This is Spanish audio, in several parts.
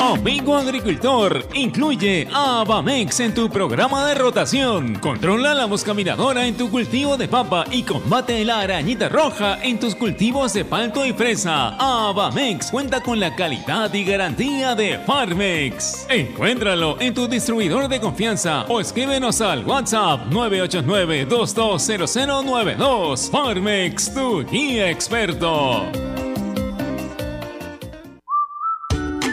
Amigo agricultor, incluye a Abamex en tu programa de rotación. Controla la mosca miradora en tu cultivo de papa y combate la arañita roja en tus cultivos de palto y fresa. Abamex cuenta con la calidad y garantía de Farmex. Encuéntralo en tu distribuidor de confianza o escríbenos al WhatsApp 989-220092. Farmex, tu guía experto.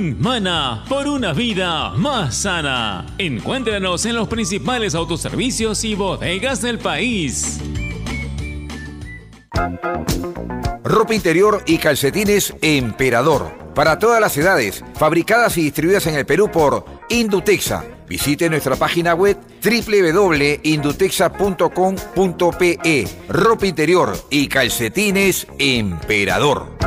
Mana por una vida más sana. Encuéntranos en los principales autoservicios y bodegas del país. Ropa interior y calcetines Emperador. Para todas las edades, fabricadas y distribuidas en el Perú por Indutexa. Visite nuestra página web www.indutexa.com.pe. Ropa interior y calcetines Emperador.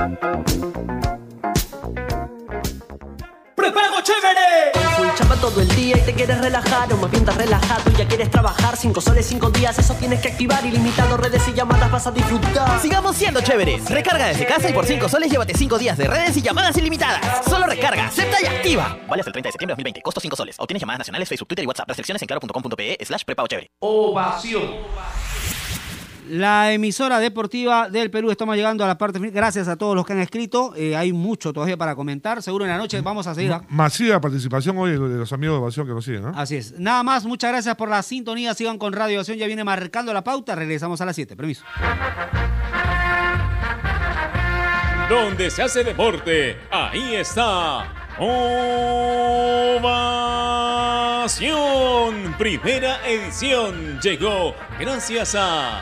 Todo el día y te quieres relajar O más bien estás relajado y ya quieres trabajar. Cinco soles, cinco días, eso tienes que activar Ilimitado, redes y llamadas vas a disfrutar. Sigamos siendo chéveres. Recarga desde casa y por 5 soles llévate 5 días de redes y llamadas ilimitadas. Solo recarga, acepta y activa. Vale hasta el 30 de septiembre de 2020, costo 5 soles. Obtienes llamadas nacionales, Facebook, Twitter y WhatsApp. Restricciones en claro.com.pe slash prepago chévere. Ovación la emisora deportiva del Perú. Estamos llegando a la parte final. Gracias a todos los que han escrito. Eh, hay mucho todavía para comentar. Seguro en la noche vamos a seguir. Ma- Masiva participación hoy de los amigos de Ovación que nos siguen, ¿no? Así es. Nada más, muchas gracias por la sintonía. Sigan con Radio Ovación. Ya viene marcando la pauta. Regresamos a las 7. Permiso. Donde se hace deporte, ahí está. Ovación. Primera edición llegó gracias a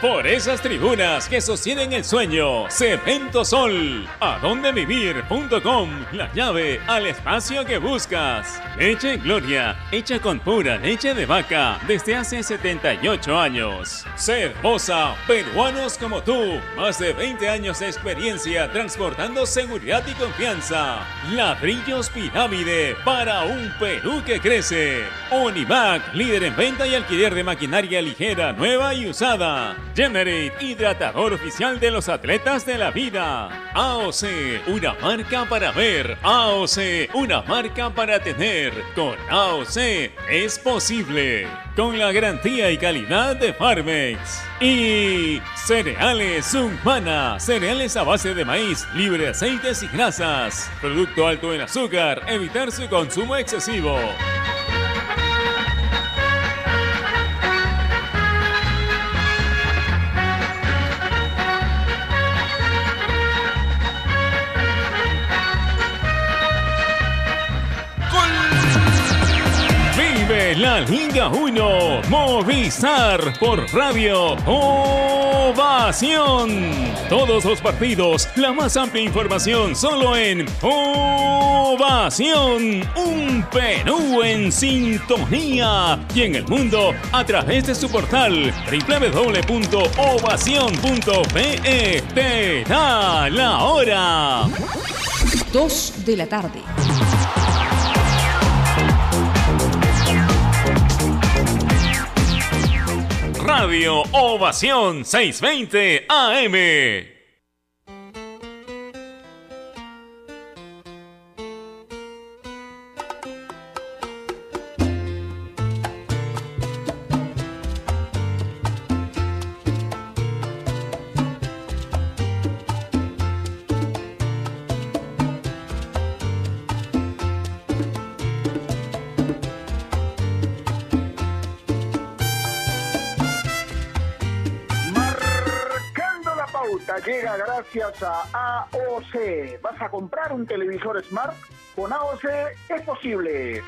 Por esas tribunas que sostienen el sueño, Cemento Sol, adondevivir.com, la llave al espacio que buscas. Leche Gloria, hecha con pura leche de vaca desde hace 78 años. Cervosa, peruanos como tú, más de 20 años de experiencia transportando seguridad y confianza. Ladrillos Pirámide para un Perú que crece. Univac, líder en venta y alquiler de maquinaria ligera, nueva y usada. Generate, hidratador oficial de los atletas de la vida. AOC, una marca para ver. AOC, una marca para tener. Con AOC es posible. Con la garantía y calidad de Farmex. Y cereales Humana, cereales a base de maíz, libre de aceites y grasas. Producto alto en azúcar, evitar su consumo excesivo. La Liga 1 Movistar por Radio Ovación. Todos los partidos, la más amplia información solo en Ovación. Un Perú en sintonía y en el mundo a través de su portal www.ovación.pe. Te da la hora. 2 de la tarde. Radio Ovación 620 AM. A AOC. ¿Vas a comprar un televisor Smart? Con AOC es posible.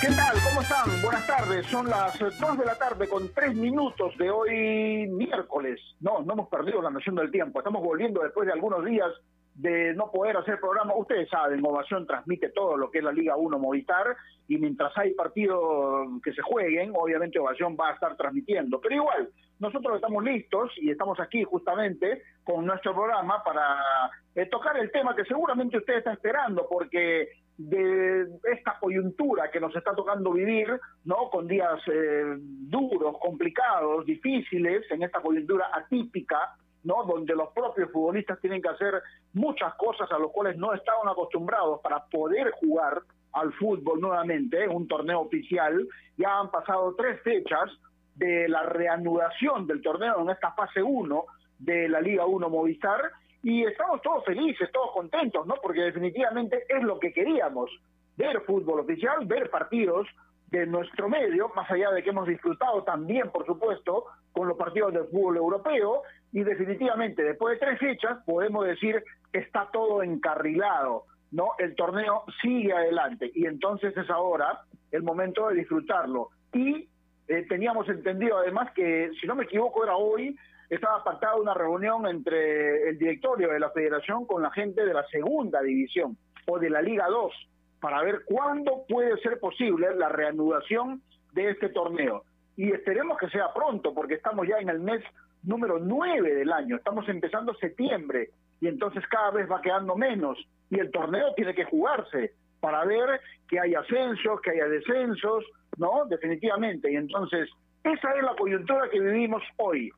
¿Qué tal? ¿Cómo están? Buenas tardes. Son las 2 de la tarde con 3 minutos de hoy miércoles. No, no hemos perdido la noción del tiempo. Estamos volviendo después de algunos días de no poder hacer programa. Ustedes saben, Ovación transmite todo lo que es la Liga 1 Movistar y mientras hay partidos que se jueguen, obviamente Ovación va a estar transmitiendo. Pero igual, nosotros estamos listos y estamos aquí justamente con nuestro programa para eh, tocar el tema que seguramente usted está esperando, porque de esta coyuntura que nos está tocando vivir, ¿no? Con días eh, duros, complicados, difíciles, en esta coyuntura atípica, ¿no? Donde los propios futbolistas tienen que hacer muchas cosas a las cuales no estaban acostumbrados para poder jugar al fútbol nuevamente, un torneo oficial. Ya han pasado tres fechas de la reanudación del torneo en esta fase 1 de la Liga 1 Movistar y estamos todos felices, todos contentos, ¿no? Porque definitivamente es lo que queríamos, ver fútbol oficial, ver partidos de nuestro medio, más allá de que hemos disfrutado también, por supuesto, con los partidos del fútbol europeo, y definitivamente después de tres fechas podemos decir que está todo encarrilado, ¿no? El torneo sigue adelante y entonces es ahora el momento de disfrutarlo. Y eh, teníamos entendido además que, si no me equivoco, era hoy, estaba pactada una reunión entre el directorio de la federación con la gente de la segunda división o de la Liga 2 para ver cuándo puede ser posible la reanudación de este torneo. Y esperemos que sea pronto, porque estamos ya en el mes número 9 del año, estamos empezando septiembre y entonces cada vez va quedando menos y el torneo tiene que jugarse para ver que hay ascensos, que haya descensos, ¿no? Definitivamente. Y entonces, esa es la coyuntura que vivimos hoy.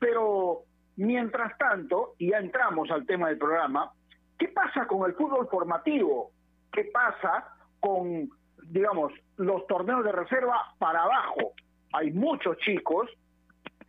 Pero, mientras tanto, y ya entramos al tema del programa, ¿qué pasa con el fútbol formativo? ¿Qué pasa con, digamos, los torneos de reserva para abajo? Hay muchos chicos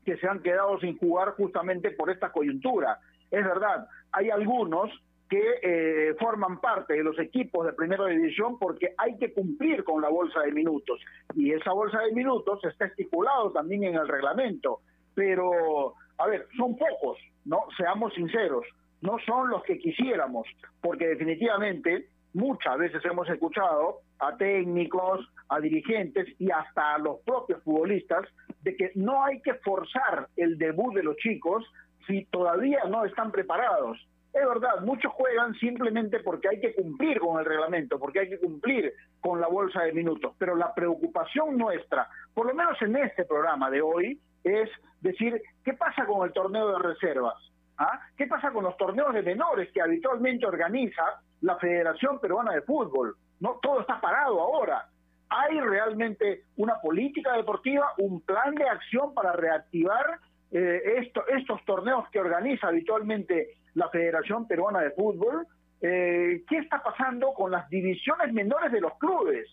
que se han quedado sin jugar justamente por esta coyuntura. Es verdad, hay algunos que eh, forman parte de los equipos de primera división porque hay que cumplir con la bolsa de minutos. Y esa bolsa de minutos está estipulado también en el reglamento. Pero a ver son pocos no seamos sinceros no son los que quisiéramos porque definitivamente muchas veces hemos escuchado a técnicos a dirigentes y hasta a los propios futbolistas de que no hay que forzar el debut de los chicos si todavía no están preparados es verdad, muchos juegan simplemente porque hay que cumplir con el reglamento, porque hay que cumplir con la bolsa de minutos, pero la preocupación nuestra, por lo menos en este programa de hoy, es decir, ¿qué pasa con el torneo de reservas? ¿Ah? ¿Qué pasa con los torneos de menores que habitualmente organiza la Federación Peruana de Fútbol? No, todo está parado ahora. ¿Hay realmente una política deportiva, un plan de acción para reactivar eh, estos torneos que organiza habitualmente la Federación Peruana de Fútbol, eh, ¿qué está pasando con las divisiones menores de los clubes?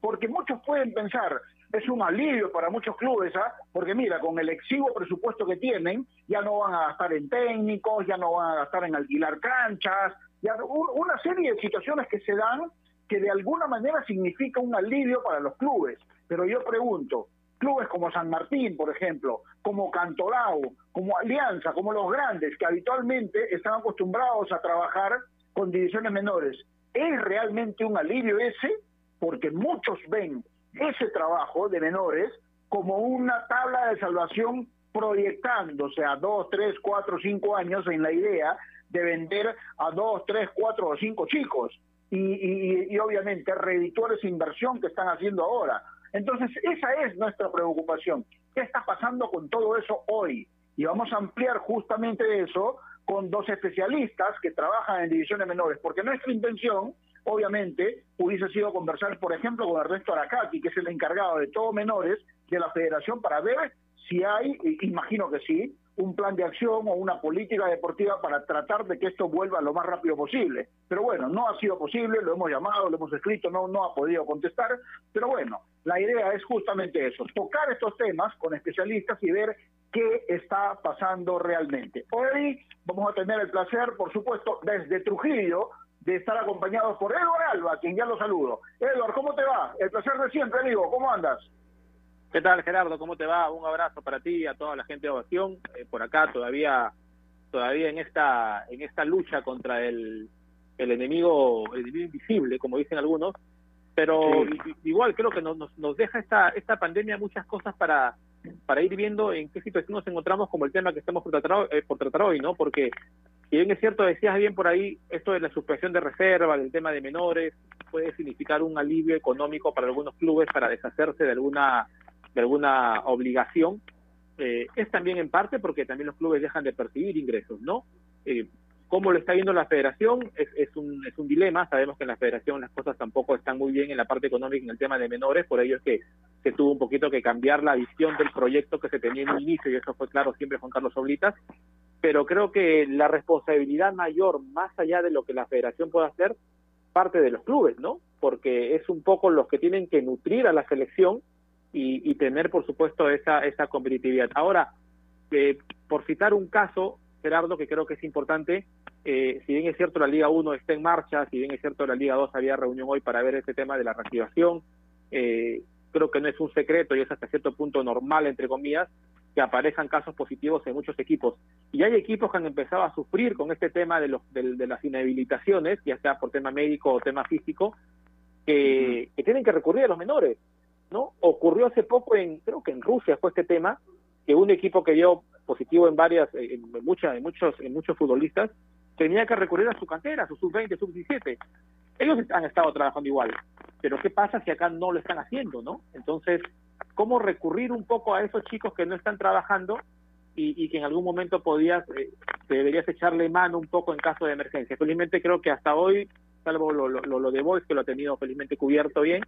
Porque muchos pueden pensar, es un alivio para muchos clubes, ¿ah? porque mira, con el exiguo presupuesto que tienen, ya no van a gastar en técnicos, ya no van a gastar en alquilar canchas, ya una serie de situaciones que se dan que de alguna manera significa un alivio para los clubes. Pero yo pregunto, clubes como San Martín, por ejemplo, como Cantolao, como Alianza, como los grandes, que habitualmente están acostumbrados a trabajar con divisiones menores. ¿Es realmente un alivio ese? Porque muchos ven ese trabajo de menores como una tabla de salvación proyectándose a dos, tres, cuatro, cinco años en la idea de vender a dos, tres, cuatro o cinco chicos. Y, y, y obviamente reeditores de inversión que están haciendo ahora. Entonces, esa es nuestra preocupación. ¿Qué está pasando con todo eso hoy? Y vamos a ampliar justamente eso con dos especialistas que trabajan en divisiones menores, porque nuestra intención, obviamente, hubiese sido conversar, por ejemplo, con Ernesto Aracati, que es el encargado de todo menores de la federación, para ver si hay, imagino que sí, un plan de acción o una política deportiva para tratar de que esto vuelva lo más rápido posible. Pero bueno, no ha sido posible, lo hemos llamado, lo hemos escrito, no, no ha podido contestar, pero bueno, la idea es justamente eso, tocar estos temas con especialistas y ver qué está pasando realmente. Hoy vamos a tener el placer, por supuesto, desde Trujillo, de estar acompañados por Edward Alba, quien ya lo saludo. Edward, ¿cómo te va? El placer de siempre, amigo, ¿cómo andas? ¿Qué tal, Gerardo? ¿Cómo te va? Un abrazo para ti y a toda la gente de Ovación. Eh, por acá todavía todavía en esta en esta lucha contra el, el enemigo el enemigo invisible, como dicen algunos, pero i- igual creo que nos, nos, nos deja esta esta pandemia muchas cosas para para ir viendo en qué situación nos encontramos como el tema que estamos por tratar, eh, por tratar hoy, ¿no? Porque si bien es cierto, decías bien por ahí, esto de la suspensión de reserva, del tema de menores, puede significar un alivio económico para algunos clubes para deshacerse de alguna de alguna obligación, eh, es también en parte porque también los clubes dejan de percibir ingresos, ¿no? Eh, ¿Cómo lo está viendo la federación? Es, es, un, es un dilema, sabemos que en la federación las cosas tampoco están muy bien en la parte económica en el tema de menores, por ello es que se tuvo un poquito que cambiar la visión del proyecto que se tenía en un inicio, y eso fue claro siempre Juan Carlos Oblitas, pero creo que la responsabilidad mayor, más allá de lo que la federación pueda hacer, parte de los clubes, ¿no? Porque es un poco los que tienen que nutrir a la selección y, y tener, por supuesto, esa, esa competitividad. Ahora, eh, por citar un caso, Gerardo, que creo que es importante, eh, si bien es cierto la Liga 1 está en marcha, si bien es cierto la Liga 2 había reunión hoy para ver este tema de la reactivación, eh, creo que no es un secreto y es hasta cierto punto normal, entre comillas, que aparezcan casos positivos en muchos equipos. Y hay equipos que han empezado a sufrir con este tema de, los, de, de las inhabilitaciones, ya sea por tema médico o tema físico, que, que tienen que recurrir a los menores. ¿No? Ocurrió hace poco en, creo que en Rusia fue este tema, que un equipo que dio positivo en varias, en muchas, muchos, en muchos futbolistas, tenía que recurrir a su cantera, a su sub-20, sub-17. Ellos han estado trabajando igual, pero ¿qué pasa si acá no lo están haciendo, no? Entonces, ¿cómo recurrir un poco a esos chicos que no están trabajando y, y que en algún momento podías, eh, deberías echarle mano un poco en caso de emergencia? Felizmente creo que hasta hoy, salvo lo, lo, lo de Boys, que lo ha tenido felizmente cubierto bien,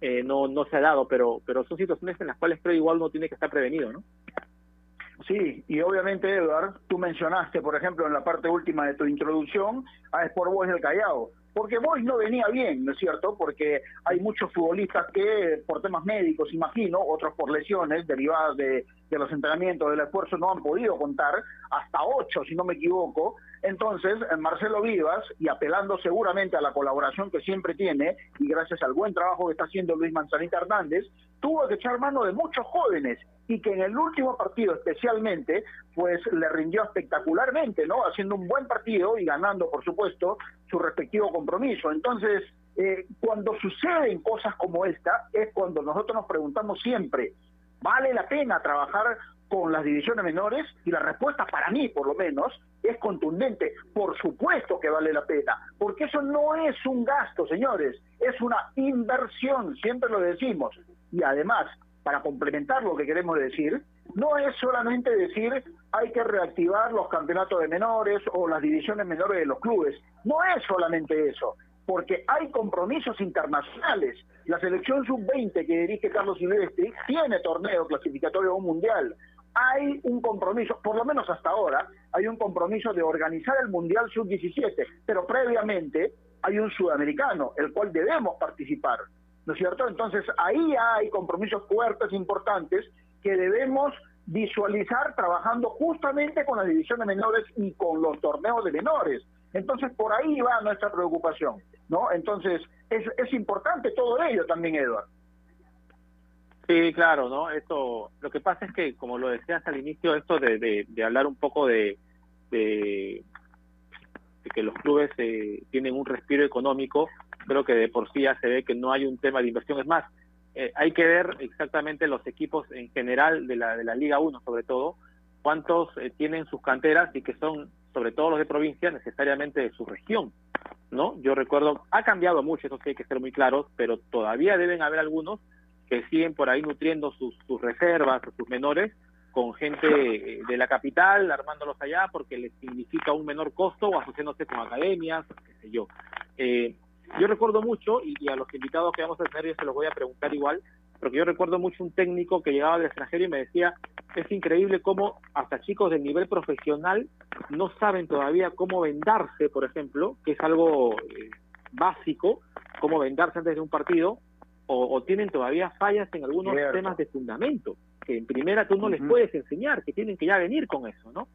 eh, no, no se ha dado, pero, pero son situaciones en las cuales creo igual uno tiene que estar prevenido, ¿no? Sí, y obviamente, Eduard, tú mencionaste, por ejemplo, en la parte última de tu introducción, a Sport Boys del Callao. Porque Boys no venía bien, ¿no es cierto? Porque hay muchos futbolistas que, por temas médicos, imagino, otros por lesiones derivadas de, de los entrenamientos, del esfuerzo, no han podido contar, hasta ocho, si no me equivoco. Entonces, Marcelo Vivas, y apelando seguramente a la colaboración que siempre tiene, y gracias al buen trabajo que está haciendo Luis Manzanita Hernández, tuvo que echar mano de muchos jóvenes y que en el último partido especialmente, pues le rindió espectacularmente, ¿no? Haciendo un buen partido y ganando, por supuesto, su respectivo compromiso. Entonces, eh, cuando suceden cosas como esta, es cuando nosotros nos preguntamos siempre, ¿vale la pena trabajar con las divisiones menores? Y la respuesta para mí, por lo menos, es contundente. Por supuesto que vale la pena, porque eso no es un gasto, señores, es una inversión, siempre lo decimos. Y además, para complementar lo que queremos decir, no es solamente decir hay que reactivar los campeonatos de menores o las divisiones menores de los clubes. No es solamente eso, porque hay compromisos internacionales. La selección sub-20 que dirige Carlos Silvestri tiene torneo clasificatorio a un mundial. Hay un compromiso, por lo menos hasta ahora, hay un compromiso de organizar el mundial sub-17, pero previamente hay un sudamericano, el cual debemos participar. ¿No es cierto? Entonces ahí hay compromisos fuertes, importantes, que debemos visualizar trabajando justamente con las divisiones menores y con los torneos de menores. Entonces por ahí va nuestra preocupación, ¿no? Entonces es, es importante todo ello también, Eduardo. Sí, claro, ¿no? Esto, lo que pasa es que, como lo decías al inicio, esto de, de, hablar un poco de, de, de que los clubes eh, tienen un respiro económico, creo que de por sí ya se ve que no hay un tema de inversión. Es más, eh, hay que ver exactamente los equipos en general de la, de la Liga 1, sobre todo, cuántos eh, tienen sus canteras y que son, sobre todo los de provincia, necesariamente de su región. ¿no? Yo recuerdo, ha cambiado mucho, eso sí hay que ser muy claros, pero todavía deben haber algunos que siguen por ahí nutriendo sus, sus reservas, sus menores, con gente de la capital, armándolos allá porque les significa un menor costo o asociándose con academias, qué sé yo. Eh, yo recuerdo mucho, y, y, a los invitados que vamos a tener yo se los voy a preguntar igual, porque yo recuerdo mucho un técnico que llegaba del extranjero y me decía, es increíble cómo hasta chicos del nivel profesional no saben todavía cómo vendarse, por ejemplo, que es algo eh, básico, cómo vendarse antes de un partido, o, o tienen todavía fallas en algunos Cierto. temas de fundamento, que en primera tú no les puedes enseñar, que tienen que ya venir con eso, ¿no?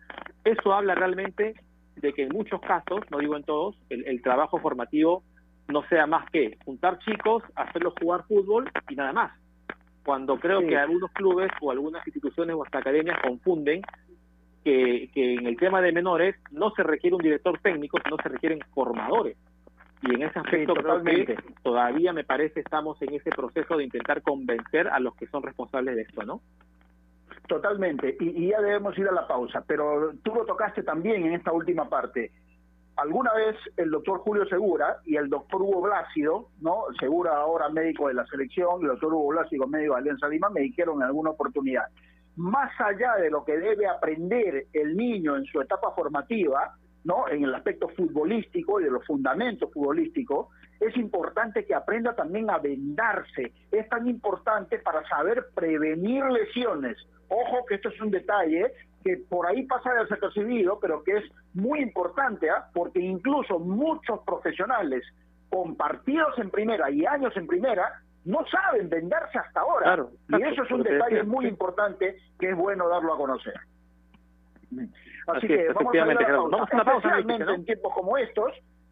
Eso habla realmente de que en muchos casos, no digo en todos, el, el trabajo formativo no sea más que juntar chicos, hacerlos jugar fútbol y nada más. cuando creo Sí. que algunos clubes o algunas instituciones o hasta academias confunden que, que en el tema de menores no se requiere un director técnico, sino se requieren formadores. Y en ese aspecto totalmente. que todavía me parece estamos en ese proceso de intentar convencer a los que son responsables de esto, ¿no? Totalmente, y, y ya debemos ir a la pausa, pero tú lo tocaste también en esta última parte. Alguna vez el doctor Julio Segura y el doctor Hugo Blácido, ¿no? Segura ahora médico de la selección, el doctor Hugo Blácido médico de Alianza Lima, me dijeron en alguna oportunidad, más allá de lo que debe aprender el niño en su etapa formativa, ¿no? En el aspecto futbolístico y de los fundamentos futbolísticos, es importante que aprenda también a vendarse. Es tan importante para saber prevenir lesiones. Ojo que esto es un detalle que por ahí pasa desapercibido, pero que es muy importante, ¿ah? porque incluso muchos profesionales con partidos en primera y años en primera no saben vendarse hasta ahora. Claro, y eso es un detalle muy importante que es bueno darlo a conocer. Así, Así que es, vamos a la pausa. Vamos a una pausa, me Especialmente en tiempos como estos,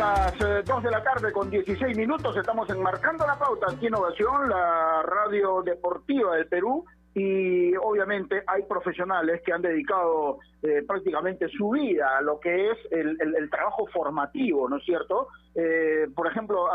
Las 2 de la tarde con 16 minutos. Estamos enmarcando la pauta aquí en Innovación, la radio deportiva del Perú. Y obviamente hay profesionales que han dedicado eh, prácticamente su vida a lo que es el, trabajo formativo, ¿no es cierto? Eh, por ejemplo,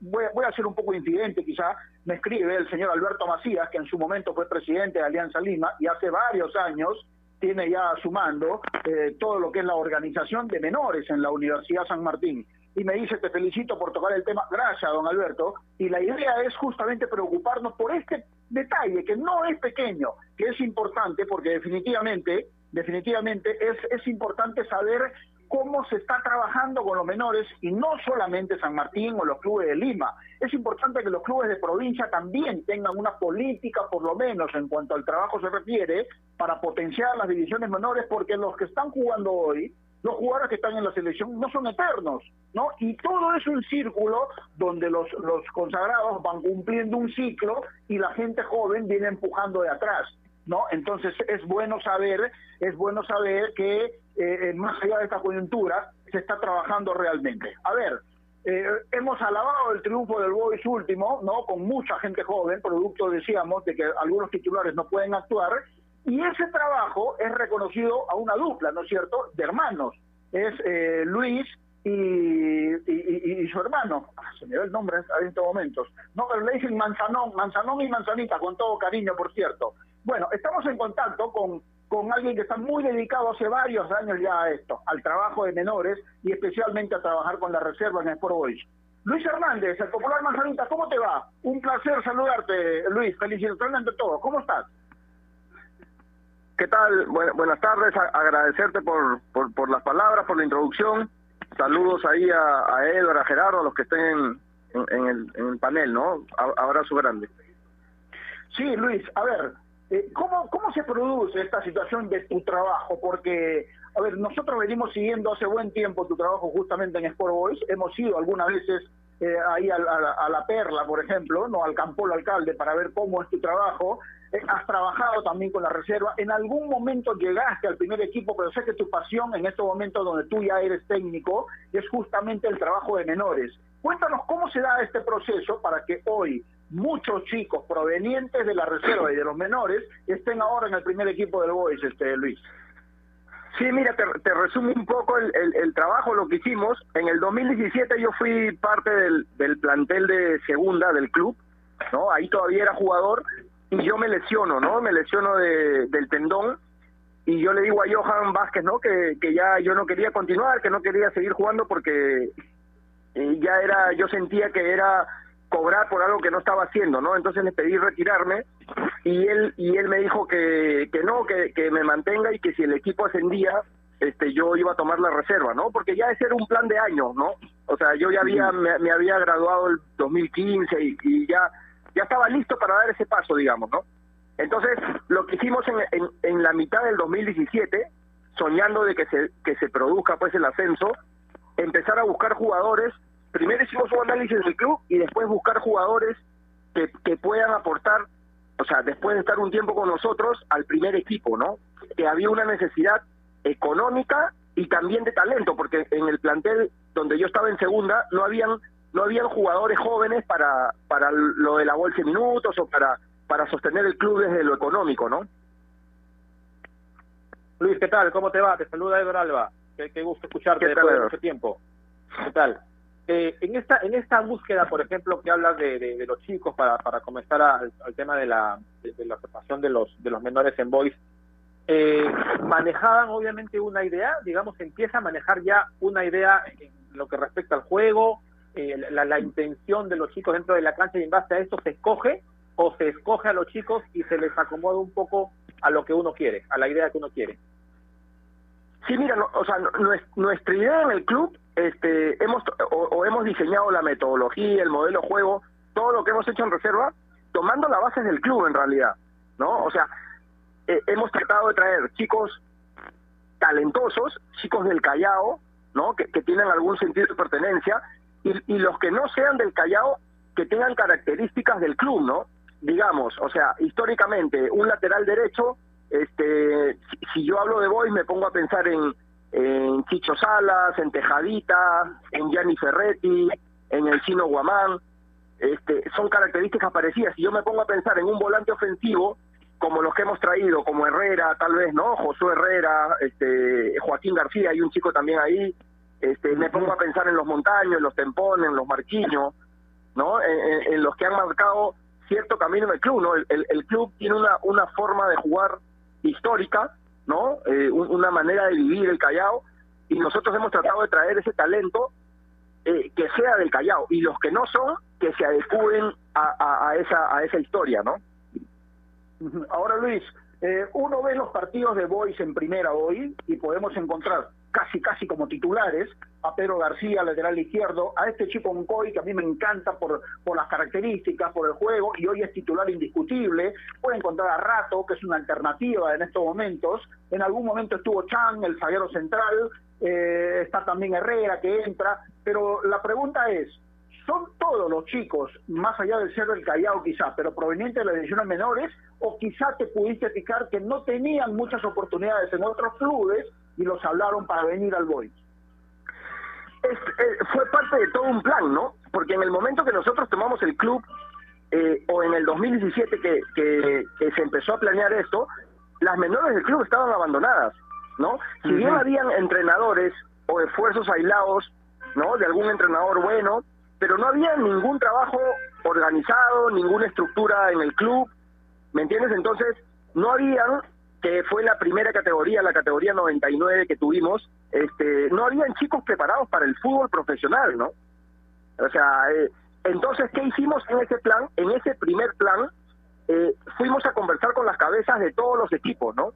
voy, a- voy a ser un poco incidente quizá, me escribe el señor Alberto Macías, que en su momento fue presidente de Alianza Lima y hace varios años tiene ya a su mando eh, todo lo que es la organización de menores en la Universidad San Martín. Y me dice, te felicito por tocar el tema. Gracias, don Alberto. Y la idea es justamente preocuparnos por este detalle, que no es pequeño, que es importante, porque definitivamente, definitivamente es, es importante saber cómo se está trabajando con los menores y no solamente San Martín o los clubes de Lima. Es importante que los clubes de provincia también tengan una política, por lo menos en cuanto al trabajo se refiere, para potenciar las divisiones menores, porque los que están jugando hoy, los jugadores que están en la selección no son eternos, ¿no? Y todo es un círculo donde los, los consagrados van cumpliendo un ciclo y la gente joven viene empujando de atrás. ¿no? Entonces es bueno saber, es bueno saber que eh, más allá de esta coyuntura se está trabajando realmente. A ver, eh, hemos alabado el triunfo del Boys último, ¿no? Con mucha gente joven, producto, decíamos, de que algunos titulares no pueden actuar, y ese trabajo es reconocido a una dupla, ¿no es cierto?, de hermanos. Es eh, Luis y, su hermano, Ah, se me da el nombre en estos momentos, no, pero le dicen Manzanón, Manzanón y Manzanita, con todo cariño, por cierto. Bueno, estamos en contacto con con alguien que está muy dedicado hace varios años ya a esto, al trabajo de menores y especialmente a trabajar con la reserva en Sport Boys. Luis Hernández, el popular Manzanita, ¿cómo te va? Un placer saludarte, Luis. Felicitaciones ante todo. ¿Cómo estás? ¿Qué tal? buenas tardes, agradecerte por, por, por, las palabras, por la introducción. Saludos ahí a, a Edward, a Gerardo, a los que estén en, en, el, en el panel, ¿no? Abrazo grande. Sí, Luis, a ver, eh, ¿cómo, ¿cómo se produce esta situación de tu trabajo? Porque, a ver, nosotros venimos siguiendo hace buen tiempo tu trabajo justamente en Sport Boys, hemos ido algunas veces eh, ahí a, la Perla, por ejemplo, no al Campolo Alcalde, para ver cómo es tu trabajo. Eh, has trabajado también con la reserva. En algún momento llegaste al primer equipo, pero sé que tu pasión en estos momentos donde tú ya eres técnico es justamente el trabajo de menores. Cuéntanos cómo se da este proceso para que hoy muchos chicos provenientes de la reserva y de los menores estén ahora en el primer equipo del Boys, este Luis. Sí, mira, te, resumo un poco el, el, trabajo, lo que hicimos. En el 2017 yo fui parte del, del plantel de segunda del club, ¿no? Ahí todavía era jugador y yo me lesiono, ¿no? Me lesiono de, del tendón y yo le digo a Johan Vázquez, ¿no? Que, ya yo no quería continuar, que no quería seguir jugando porque eh, ya era, yo sentía que era cobrar por algo que no estaba haciendo, ¿no? Entonces le pedí retirarme y él y él me dijo que, que no, que, que me mantenga y que si el equipo ascendía, este yo iba a tomar la reserva, ¿no? Porque ya ese era un plan de años, ¿no? O sea, yo ya había me, había graduado el 2015 y, y, ya ya estaba listo para dar ese paso, digamos, ¿no? Entonces, lo que hicimos en, en, en la mitad del 2017, soñando de que se que se produzca pues el ascenso, empezar a buscar jugadores primero hicimos un análisis del club y después buscar jugadores que, que puedan aportar, o sea, después de estar un tiempo con nosotros, al primer equipo, ¿no? Que había una necesidad económica y también de talento, porque en el plantel donde yo estaba en segunda no habían no habían jugadores jóvenes para para lo de la bolsa de minutos o para para sostener el club desde lo económico, ¿no? Luis, ¿qué tal? ¿Cómo te va? Te saluda Edward Alba. Qué, gusto escucharte después de mucho tiempo. ¿Qué tal? Eh, en esta en esta búsqueda, por ejemplo, que hablas de, de, los chicos para, para comenzar al, tema de la de, la ocupación de los de los menores en voice, eh, manejaban obviamente una idea, digamos, empieza a manejar ya una idea en lo que respecta al juego, eh, la, intención de los chicos dentro de la cancha y en base a esto se escoge o se escoge a los chicos y se les acomoda un poco a lo que uno quiere, a la idea que uno quiere. Sí, mira, o sea, nuestra idea en el club este, hemos o, hemos diseñado la metodología, el modelo juego, todo lo que hemos hecho en reserva, tomando la base del club en realidad, ¿no? O sea, eh, hemos tratado de traer chicos talentosos, chicos del Callao, ¿no? Que, tienen algún sentido de pertenencia, y, y los que no sean del Callao, que tengan características del club, ¿no? Digamos, o sea, históricamente, un lateral derecho, este, si, si yo hablo de Boy, me pongo a pensar en en Chicho Salas, en Tejadita, en Gianni Ferretti, en el Chino Guamán, este, son características parecidas. Si yo me pongo a pensar en un volante ofensivo, como los que hemos traído, como Herrera, tal vez, ¿no? Josué Herrera, este, Joaquín García, hay un chico también ahí. Este, me pongo a pensar en los montaños, en los tempones, en los marquiños, ¿no? En, los que han marcado cierto camino en el club, ¿no? El, el club tiene una, una forma de jugar histórica ¿no? Eh, una manera de vivir el Callao y nosotros hemos tratado de traer ese talento eh, que sea del Callao y los que no son que se adecúen a, a, esa a esa historia, ¿no? Ahora Luis, eh, uno ve los partidos de Boys en primera hoy y podemos encontrar casi casi como titulares a Pedro García, lateral izquierdo, a este chico Uncoy que a mí me encanta por, por las características, por el juego, y hoy es titular indiscutible. Puede encontrar a Rato, que es una alternativa en estos momentos. En algún momento estuvo Chan, el zaguero central, eh, está también Herrera que entra, pero la pregunta es, ¿son todos los chicos, más allá del Cerro del Callao quizá, pero provenientes de las divisiones menores, o quizá te pudiste fijar que no tenían muchas oportunidades en otros clubes y los hablaron para venir al Boys? Es, fue parte de todo un plan, ¿no? Porque en el momento que nosotros tomamos el club, eh, o en el 2017 que, que, se empezó a planear esto, las menores del club estaban abandonadas, ¿no? Si bien habían entrenadores o esfuerzos aislados, ¿no? De algún entrenador bueno, pero no había ningún trabajo organizado, ninguna estructura en el club, ¿me entiendes? Entonces, no habían que fue la primera categoría, la categoría 99 que tuvimos, este, no habían chicos preparados para el fútbol profesional, ¿no? O sea, eh, entonces, ¿qué hicimos en ese plan? En ese primer plan, eh, fuimos a conversar con las cabezas de todos los equipos, ¿no?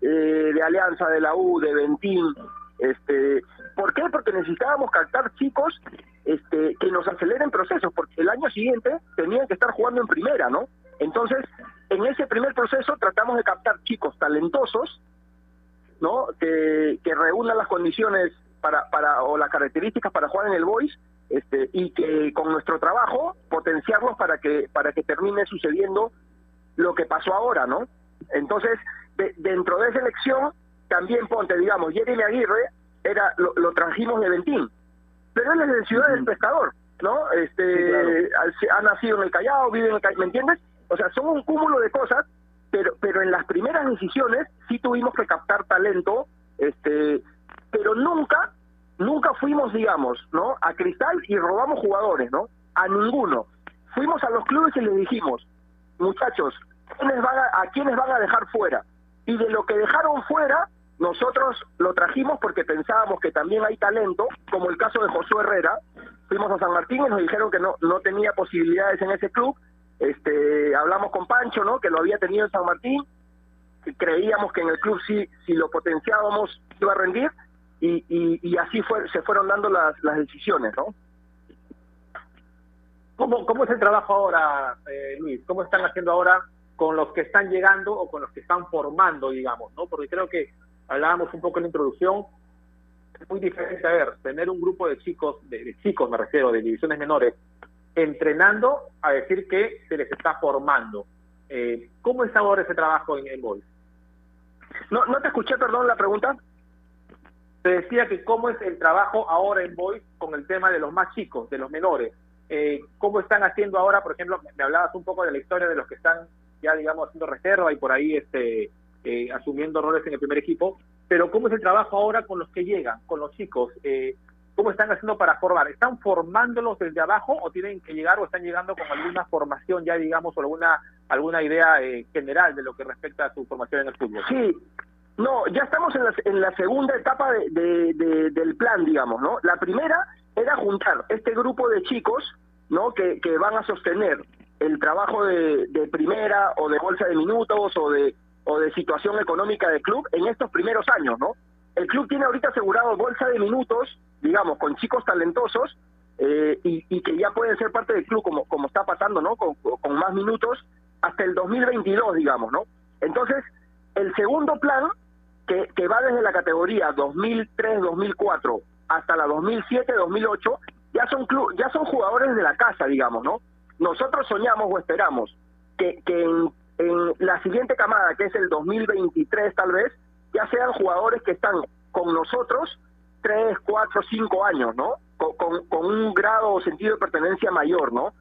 Eh, de Alianza, de la U, de Ventín, este, ¿por qué? Porque necesitábamos captar chicos este, que nos aceleren procesos, porque el año siguiente tenían que estar jugando en primera, ¿no? Entonces, en ese primer proceso tratamos de captar chicos talentosos, ¿no? Que, que reúnan las condiciones para, para, o las características para jugar en el Boys, este, y que con nuestro trabajo potenciarlos para que, para que termine sucediendo lo que pasó ahora, ¿no? Entonces, dentro de esa elección, también ponte, digamos, Jeremy Aguirre era lo, lo trajimos de Ventín, pero él es de Ciudad del Pescador, ¿no? Este, ha nacido en el Callao, vive en el Callao, ¿me entiendes? O sea, son un cúmulo de cosas, pero pero en las primeras decisiones sí tuvimos que captar talento, este, pero nunca nunca fuimos, digamos, ¿no? A Cristal y robamos jugadores, ¿no? A ninguno. Fuimos a los clubes y les dijimos, muchachos, ¿quiénes van a, ¿a quiénes van a dejar fuera? Y de lo que dejaron fuera, nosotros lo trajimos porque pensábamos que también hay talento, como el caso de Josué Herrera. Fuimos a San Martín y nos dijeron que no, no tenía posibilidades en ese club. Este, hablamos con Pancho, ¿no? Que lo había tenido en San Martín. Creíamos que en el club sí, si lo potenciábamos iba a rendir. Y, así fue, se fueron dando las, decisiones, ¿no? ¿Cómo, ¿Cómo es el trabajo ahora, eh, Luis? ¿Cómo están haciendo ahora con los que están llegando o con los que están formando, digamos? ¿no? Porque creo que hablábamos un poco en la introducción, es muy diferente, a ver, tener un grupo de chicos, de, de chicos me refiero, de divisiones menores, entrenando a decir que se les está formando. Eh, ¿Cómo es ahora ese trabajo en el Boys? No, no te escuché, perdón, la pregunta. Te decía que cómo es el trabajo ahora en Boys con el tema de los más chicos, de los menores. Eh, ¿Cómo están haciendo ahora, por ejemplo, me hablabas un poco de la historia de los que están ya, digamos, haciendo reserva y por ahí este eh, asumiendo roles en el primer equipo, pero ¿cómo es el trabajo ahora con los que llegan, con los chicos? Eh, ¿Cómo están haciendo para formar? ¿Están formándolos desde abajo o tienen que llegar o están llegando con alguna formación ya, digamos, o alguna, alguna idea eh, general de lo que respecta a su formación en el fútbol? Sí, no, ya estamos en la, en la segunda etapa de, de, de, del plan, digamos, ¿no? La primera era juntar este grupo de chicos, ¿no? Que, que van a sostener el trabajo de, de primera o de bolsa de minutos o de o de situación económica del club en estos primeros años, ¿no? El club tiene ahorita asegurado bolsa de minutos, digamos, con chicos talentosos eh, y, que ya pueden ser parte del club como, como está pasando, ¿no? Con, con más minutos hasta el 2022, digamos, ¿no? Entonces, el segundo plan, que, que va desde la categoría 2003-2004 hasta la 2007-2008, ya son club, ya son jugadores de la casa, digamos, ¿no? Nosotros soñamos o esperamos que, que en en la siguiente camada, que es el 2023 tal vez, ya sean jugadores que están con nosotros 3, 4, 5 años, ¿no? Con, un grado o sentido de pertenencia mayor, ¿no?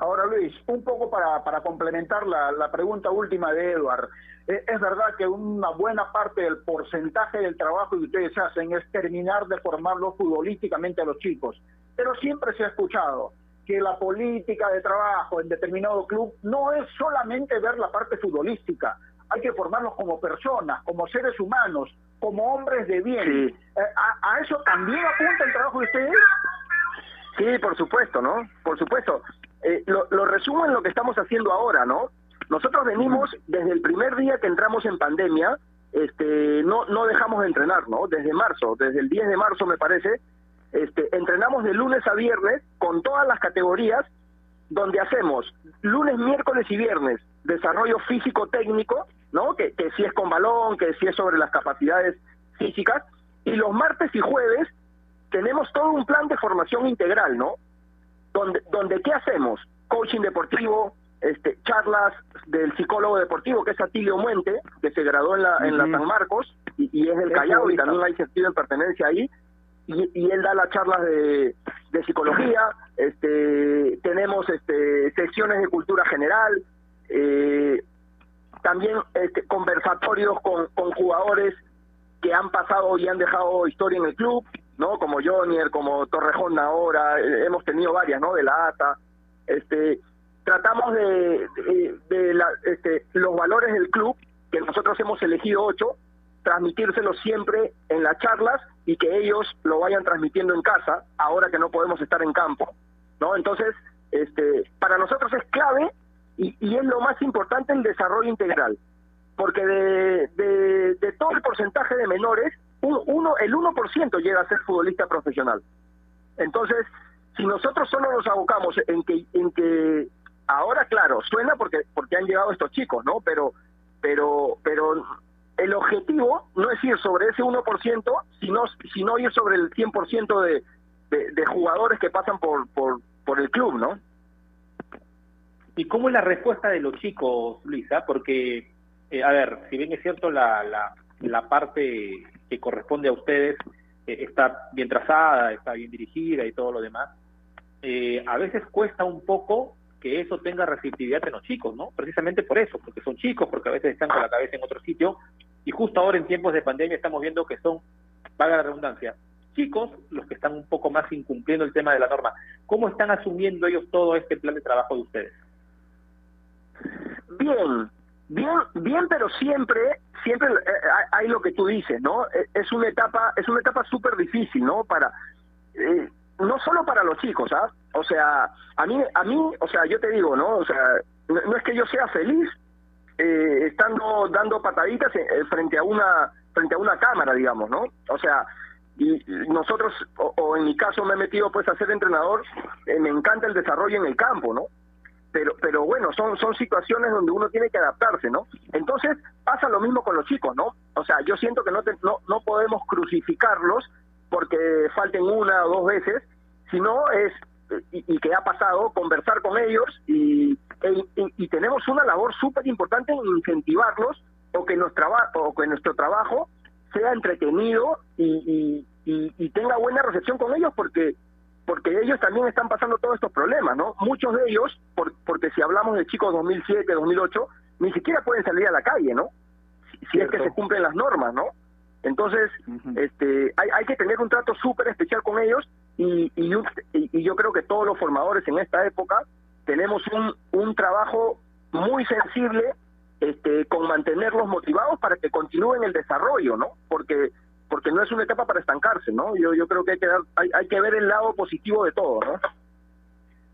Ahora Luis, un poco para, para complementar la, pregunta última de Eduard. Eh, es verdad que una buena parte del porcentaje del trabajo que ustedes hacen es terminar de formarlos futbolísticamente a los chicos, pero siempre se ha escuchado, que la política de trabajo en determinado club no es solamente ver la parte futbolística, hay que formarlos como personas, como seres humanos, como hombres de bien. Sí. Eh, ¿a, ¿A eso también apunta el trabajo de ustedes? Sí, por supuesto, ¿no? Por supuesto. Eh, lo, lo resumo en lo que estamos haciendo ahora, ¿no? Nosotros venimos desde el primer día que entramos en pandemia, este, no, no dejamos de entrenar, ¿no? Desde marzo, desde el 10 de marzo me parece, este, entrenamos de lunes a viernes con todas las categorías, donde hacemos lunes, miércoles y viernes desarrollo físico técnico, ¿no? Que, que si es con balón, que si es sobre las capacidades físicas, y los martes y jueves tenemos todo un plan de formación integral, ¿no? Donde, donde ¿qué hacemos? Coaching deportivo, este, charlas del psicólogo deportivo, que es Atilio Muente, que se graduó en la, en la San Marcos, y, y es del Callao, y también hay sentido de pertenencia ahí, y, y él da las charlas de, de psicología, este, tenemos este, sesiones de cultura general, eh, también este, conversatorios con, con jugadores que han pasado y han dejado historia en el club, ¿no? Como Jonier, como Torrejón ahora, eh, hemos tenido varias, ¿no? De la ATA, este, tratamos de, de, de la- este, los valores del club, que nosotros hemos elegido ocho, transmitírselos siempre en las charlas y que ellos lo vayan transmitiendo en casa, ahora que no podemos estar en campo, ¿no? Entonces, este, para nosotros es clave y, y es lo más importante el desarrollo integral, porque de, de, todo el porcentaje de menores, un- uno, el 1% llega a ser futbolista profesional. Entonces, si nosotros solo nos abocamos en que, en que ahora, claro, suena porque, porque han llegado estos chicos, ¿no? Pero, pero, pero el objetivo no es ir sobre ese 1%, sino, sino ir sobre el 100% de, de, de jugadores que pasan por, por, por el club, ¿no? ¿Y cómo es la respuesta de los chicos, Luisa? Porque, eh, a ver, si bien es cierto la, la, la parte que corresponde a ustedes eh, está bien trazada, está bien dirigida y todo lo demás, eh, a veces cuesta un poco que eso tenga receptividad en los chicos, ¿no? Precisamente por eso, porque son chicos, porque a veces están con la cabeza en otro sitio, y justo ahora en tiempos de pandemia estamos viendo que son, vaga la redundancia, chicos los que están un poco más incumpliendo el tema de la norma. ¿Cómo están asumiendo ellos todo este plan de trabajo de ustedes? Bien, bien, bien, pero siempre, siempre eh, hay- lo que tú dices, ¿no? Eh, Es una etapa, es una etapa súper difícil, ¿no? Para, eh, no solo para los chicos, ¿ah? O sea, a mí, a mí, o sea, yo te digo, ¿no? O sea, no, es que yo sea feliz eh, estando dando pataditas eh, eh, frente a una, frente a una cámara, digamos, ¿no? O sea, y nosotros, o, en mi caso me he metido pues a ser entrenador, me encanta el desarrollo en el campo, ¿no? Pero pero bueno son son situaciones donde uno tiene que adaptarse no entonces pasa lo mismo con los chicos no o sea yo siento que no te- no no podemos crucificarlos porque falten una o dos veces sino es y, que ha pasado conversar con ellos y e- y, y tenemos una labor súper importante en incentivarlos o que nuestro trabajo o que nuestro trabajo sea entretenido y- y tenga buena recepción con ellos porque porque ellos también están pasando todos estos problemas, ¿no? Muchos de ellos, por- porque si hablamos de chicos 2007, 2008, ni siquiera pueden salir a la calle, ¿no? Si, si es que se cumplen las normas, ¿no? Entonces, este, hay, hay que tener un trato súper especial con ellos y, y- y yo creo que todos los formadores en esta época tenemos un, un trabajo muy sensible este, con mantenerlos motivados para que continúen el desarrollo, ¿no? Porque porque no es una etapa para estancarse, ¿no? Yo yo creo que hay que dar, hay, hay que ver el lado positivo de todo, ¿no?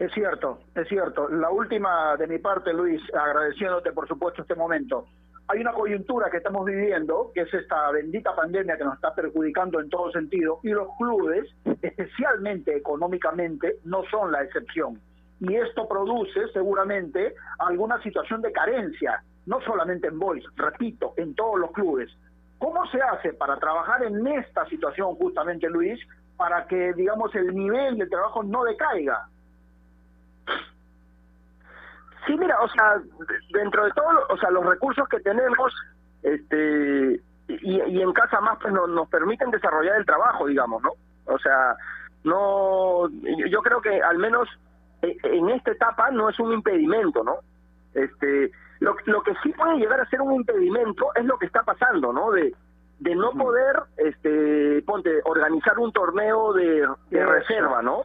Es cierto, es cierto. La última de mi parte, Luis, agradeciéndote por supuesto este momento. Hay una coyuntura que estamos viviendo, que es esta bendita pandemia que nos está perjudicando en todo sentido, y los clubes, especialmente económicamente, no son la excepción. Y esto produce seguramente alguna situación de carencia, no solamente en Boys, repito, en todos los clubes. ¿Cómo se hace para trabajar en esta situación justamente, Luis, para que, digamos, el nivel de trabajo no decaiga? Sí, mira, o sea, de- dentro de todo, o sea, los recursos que tenemos, este, y, y en casa más, pues nos, nos permiten desarrollar el trabajo, digamos, ¿no? O sea, no, yo, yo creo que al menos e- en esta etapa no es un impedimento, ¿no? Este, lo, lo que sí puede llegar a ser un impedimento es lo que está pasando, ¿no? De, de no poder, este, ponte, organizar un torneo de, de reserva, ¿no?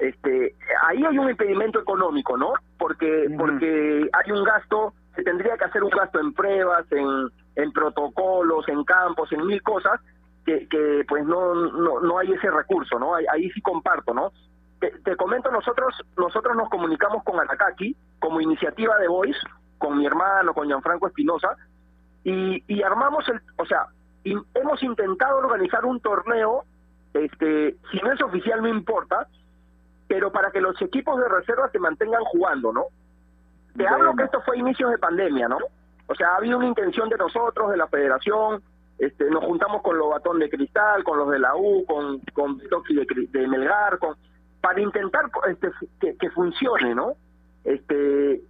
este ahí hay un impedimento económico no porque porque hay un gasto se tendría que hacer un gasto en pruebas en, en protocolos en campos en mil cosas que, que pues no, no no hay ese recurso no ahí, ahí sí comparto no te, te comento nosotros nosotros nos comunicamos con Aracaki como iniciativa de Voice con mi hermano con Gianfranco Espinosa y, y armamos el o sea y hemos intentado organizar un torneo este si no es oficial no importa pero para que los equipos de reserva se mantengan jugando, ¿no? Te hablo que esto fue inicios de pandemia, ¿no? O sea, ha habido una intención de nosotros, de la federación, este, nos juntamos con los Batón de Cristal, con los de la U, con, con Toki de, Melgar, con, para intentar este, que, que funcione, ¿no? Este,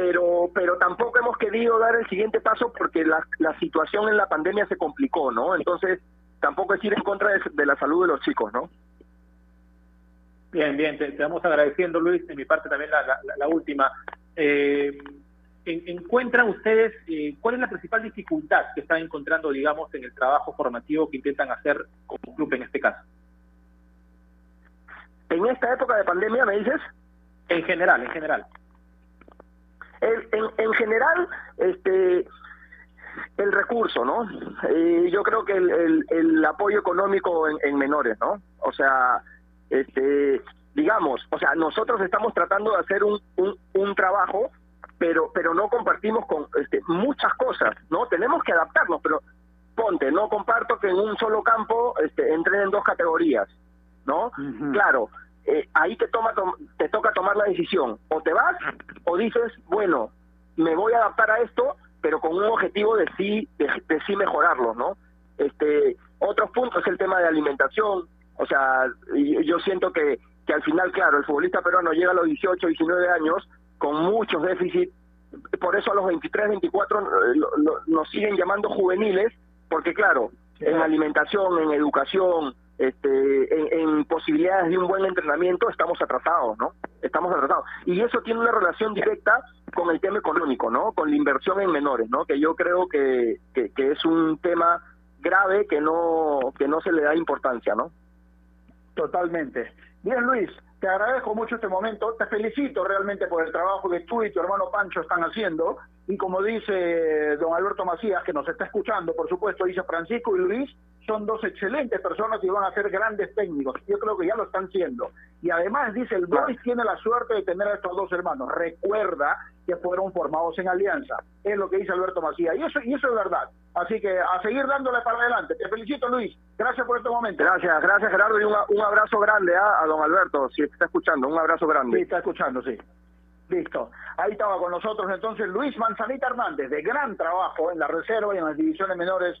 pero, pero tampoco hemos querido dar el siguiente paso porque la, la situación en la pandemia se complicó, ¿no? Entonces, tampoco es ir en contra de, de la salud de los chicos, ¿no? Bien, bien, te, te vamos agradeciendo, Luis. De mi parte también la, la- la última. Eh, en- ¿Encuentran ustedes eh, cuál es la principal dificultad que están encontrando, digamos, en el trabajo formativo que intentan hacer como club en este caso? En esta época de pandemia, ¿me dices? En general, en general. El- en, en general, este el recurso, ¿no? Eh, yo creo que el, el- el apoyo económico en, en menores, ¿no? O sea, este, digamos, o sea, nosotros estamos tratando de hacer un, un, un trabajo, pero pero no compartimos con este, muchas cosas, ¿no? Tenemos que adaptarnos, pero ponte, no comparto que en un solo campo este, entren en dos categorías, ¿no? Claro, eh, ahí te toma tom- te toca tomar la decisión, o te vas o dices, bueno, me voy a adaptar a esto, pero con un objetivo de sí de, sí mejorarlo, ¿no? Este, otros puntos es el tema de alimentación, o sea, yo siento que que al final, claro, el futbolista peruano llega a los 18, 19 años con muchos déficits, por eso a los 23, 24 eh, lo- nos siguen llamando juveniles, porque claro, en alimentación, en educación, este, en, posibilidades de un buen entrenamiento estamos atrasados, ¿no? Estamos atrasados. Y eso tiene una relación directa con el tema económico, ¿no? Con la inversión en menores, ¿no? Que yo creo que, que, que es un tema grave que no que no se le da importancia, ¿no? Totalmente. Bien, Luis, te agradezco mucho este momento. Te felicito realmente por el trabajo que tú y tu hermano Pancho están haciendo. Y como dice don Alberto Macías, que nos está escuchando, por supuesto, dice Francisco y Luis, son dos excelentes personas y van a ser grandes técnicos. Yo creo que ya lo están siendo. Y además, dice, el Boys tiene la suerte de tener a estos dos hermanos. Recuerda que fueron formados en alianza. Es lo que dice Alberto Macías. Y eso, y eso es verdad. Así que a seguir dándole para adelante. Te felicito, Luis. Gracias por este momento. Gracias, gracias Gerardo y un, un abrazo grande ¿ah? a don Alberto, si está escuchando, un abrazo grande. Sí, está escuchando, sí. Listo. Ahí estaba con nosotros entonces Luis Manzanita Hernández, de gran trabajo en la reserva y en las divisiones menores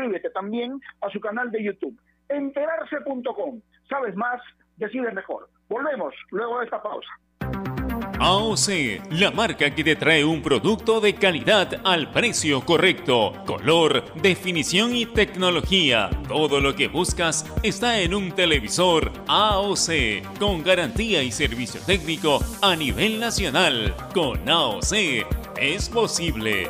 también a su canal de YouTube. Enterarse.com. Sabes más, decides mejor. Volvemos luego de esta pausa. AOC, la marca que te trae un producto de calidad al precio correcto, color, definición y tecnología. Todo lo que buscas está en un televisor AOC, con garantía y servicio técnico a nivel nacional. Con AOC es posible.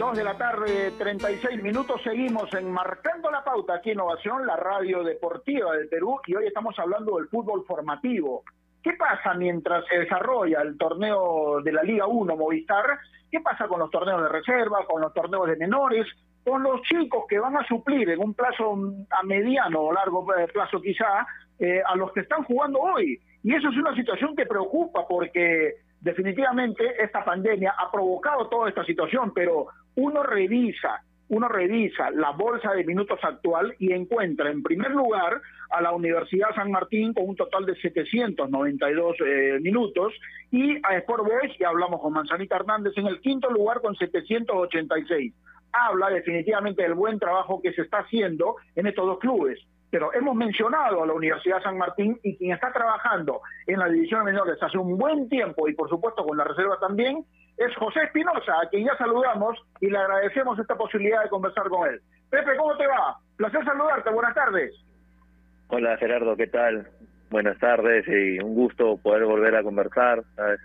Dos de la tarde, 36 minutos, seguimos en Marcando la Pauta aquí en Ovación, la radio deportiva del Perú, y hoy estamos hablando del fútbol formativo. ¿Qué pasa mientras se desarrolla el torneo de la Liga 1 Movistar? ¿Qué pasa con los torneos de reserva, con los torneos de menores, con los chicos que van a suplir en un plazo a mediano o largo plazo quizá eh, a los que están jugando hoy? Y eso es una situación que preocupa porque definitivamente esta pandemia ha provocado toda esta situación, pero uno revisa, uno revisa la bolsa de minutos actual y encuentra en primer lugar a la Universidad San Martín con un total de 792 eh, minutos y a Sport Boys, que hablamos con Manzanita Hernández, en el quinto lugar con 786. Habla definitivamente del buen trabajo que se está haciendo en estos dos clubes. Pero hemos mencionado a la Universidad San Martín y quien está trabajando en la división de menores hace un buen tiempo y por supuesto con la reserva también es José Espinosa, a quien ya saludamos y le agradecemos esta posibilidad de conversar con él. Pepe, ¿cómo te va? Placer saludarte, buenas tardes. Hola Gerardo, ¿qué tal? Buenas tardes y un gusto poder volver a conversar. ¿sabes?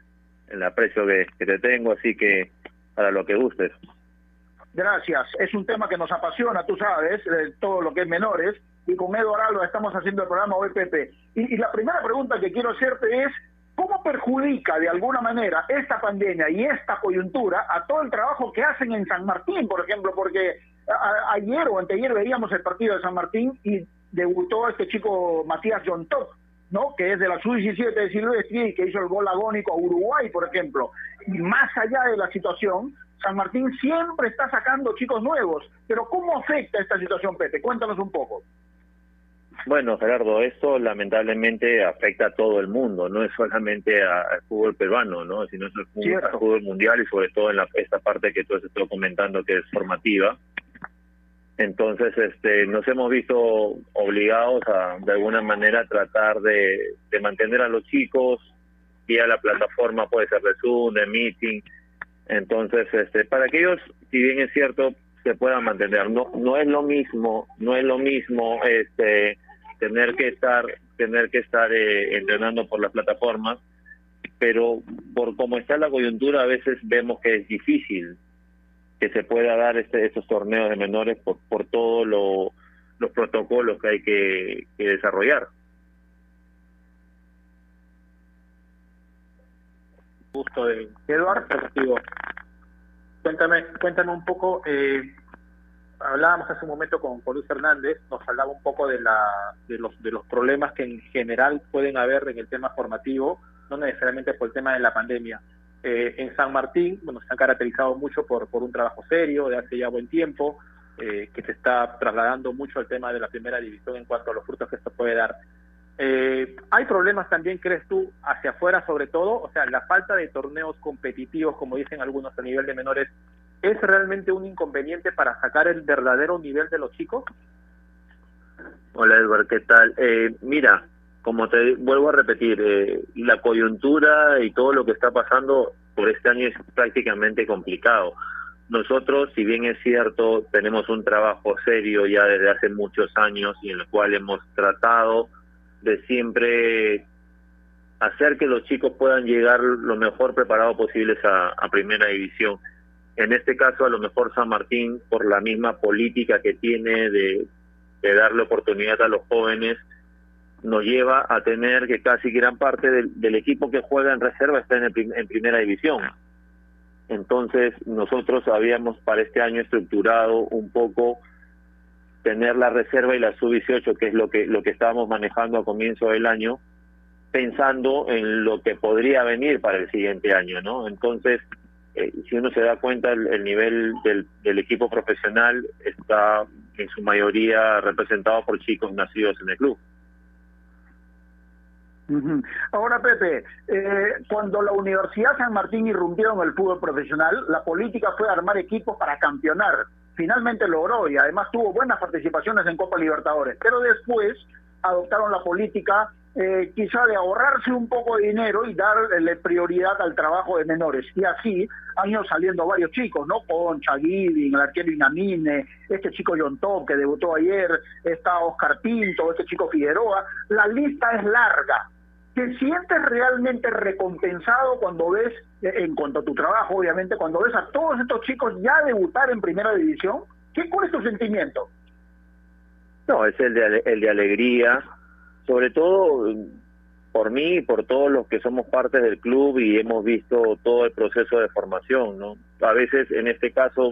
el aprecio que, que te tengo, así que para lo que gustes. Gracias. Es un tema que nos apasiona, tú sabes, eh, todo lo que es menores. Y con Eduardo estamos haciendo el programa Pepe. Y, la primera pregunta que quiero hacerte es, ¿cómo perjudica de alguna manera esta pandemia y esta coyuntura a todo el trabajo que hacen en San Martín, por ejemplo? Porque a- ayer o anteayer veíamos el partido de San Martín y debutó este chico Matías John Top, ¿no? Que es de la sub-17 de Silvestri y que hizo el gol agónico a Uruguay, por ejemplo. Y más allá de la situación, San Martín siempre está sacando chicos nuevos. Pero ¿cómo afecta esta situación, Pepe? Cuéntanos un poco. Bueno, Gerardo, esto lamentablemente afecta a todo el mundo, no es solamente a- al fútbol peruano, ¿no? sino es al fútbol, Cierto. al fútbol mundial y sobre todo en la, esta parte que tú has estado comentando que es formativa. Entonces, este, nos hemos visto obligados a, de alguna manera, tratar de, de mantener a los chicos vía la plataforma, puede ser de Zoom, de Meeting. Entonces, este, para que ellos, si bien es cierto, se puedan mantener. No, no es lo mismo, no es lo mismo, este, tener que estar, tener que estar eh, entrenando por las plataformas, pero por cómo está la coyuntura a veces vemos que es difícil que se pueda dar este, estos torneos de menores por, por todos lo, los protocolos que hay que, que desarrollar. gusto de Eduardo contigo. Cuéntame, cuéntame un poco, eh, hablábamos hace un momento con, con Luis Hernández, nos hablaba un poco de la de los de los problemas que en general pueden haber en el tema formativo, no necesariamente por el tema de la pandemia. Eh, en San Martín, bueno, se han caracterizado mucho por, por un trabajo serio de hace ya buen tiempo, eh, que se está trasladando mucho al tema de la primera división en cuanto a los frutos que esto puede dar. Eh, ¿Hay problemas también, crees tú, hacia afuera sobre todo? O sea, la falta de torneos competitivos, como dicen algunos a nivel de menores, ¿es realmente un inconveniente para sacar el verdadero nivel de los chicos? Hola Edward, ¿qué tal? Eh, mira, como te vuelvo a repetir, eh, la coyuntura y todo lo que está pasando por este año es prácticamente complicado. Nosotros, si bien es cierto, tenemos un trabajo serio ya desde hace muchos años y en el cual hemos tratado de siempre hacer que los chicos puedan llegar lo mejor preparados posibles a, a primera división. En este caso, a lo mejor San Martín, por la misma política que tiene de, darle oportunidad a los jóvenes, nos lleva a tener que casi gran parte del, del equipo que juega en reserva está en, el en primera división. Entonces, nosotros habíamos para este año estructurado un poco tener la reserva y la sub-18, que es lo que, lo que estábamos manejando a comienzo del año, pensando en lo que podría venir para el siguiente año, ¿no? Entonces, eh, si uno se da cuenta, el, el nivel del, del equipo profesional está en su mayoría representado por chicos nacidos en el club. Ahora, Pepe, eh, cuando la Universidad San Martín irrumpió en el fútbol profesional, la política fue armar equipos para campeonar. Finalmente logró y además tuvo buenas participaciones en Copa Libertadores. Pero después adoptaron la política eh, quizá de ahorrarse un poco de dinero y darle prioridad al trabajo de menores. Y así han ido saliendo varios chicos, ¿no? Concha, Giving, el arquero Inamine, este chico John Top que debutó ayer, está Oscar Pinto, este chico Figueroa. La lista es larga. ¿Te sientes realmente recompensado cuando ves, eh, en cuanto a tu trabajo, obviamente, cuando ves a todos estos chicos ya debutar en primera división? ¿Qué, ¿Cuál es tu sentimiento? No, es el de, el de alegría, sobre todo eh, por mí y por todos los que somos parte del club y hemos visto todo el proceso de formación, ¿no? A veces, en este caso,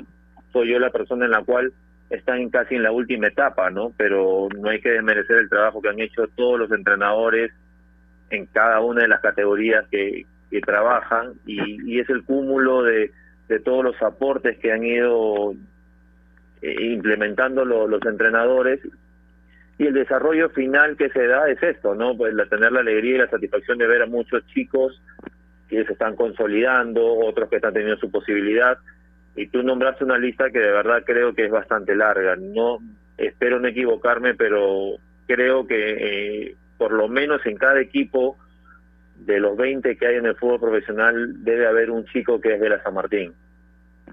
soy yo la persona en la cual están casi en la última etapa, ¿no? Pero no hay que desmerecer el trabajo que han hecho todos los entrenadores en cada una de las categorías que, que trabajan y, y es el cúmulo de, de todos los aportes que han ido eh, implementando lo- los entrenadores y el desarrollo final que se da es esto, ¿no? Pues la, tener la alegría y la satisfacción de ver a muchos chicos que se están consolidando, otros que están teniendo su posibilidad y tú nombraste una lista que de verdad creo que es bastante larga. No espero no equivocarme, pero creo que eh, por lo menos en cada equipo de los 20 que hay en el fútbol profesional debe haber un chico que es de la San Martín.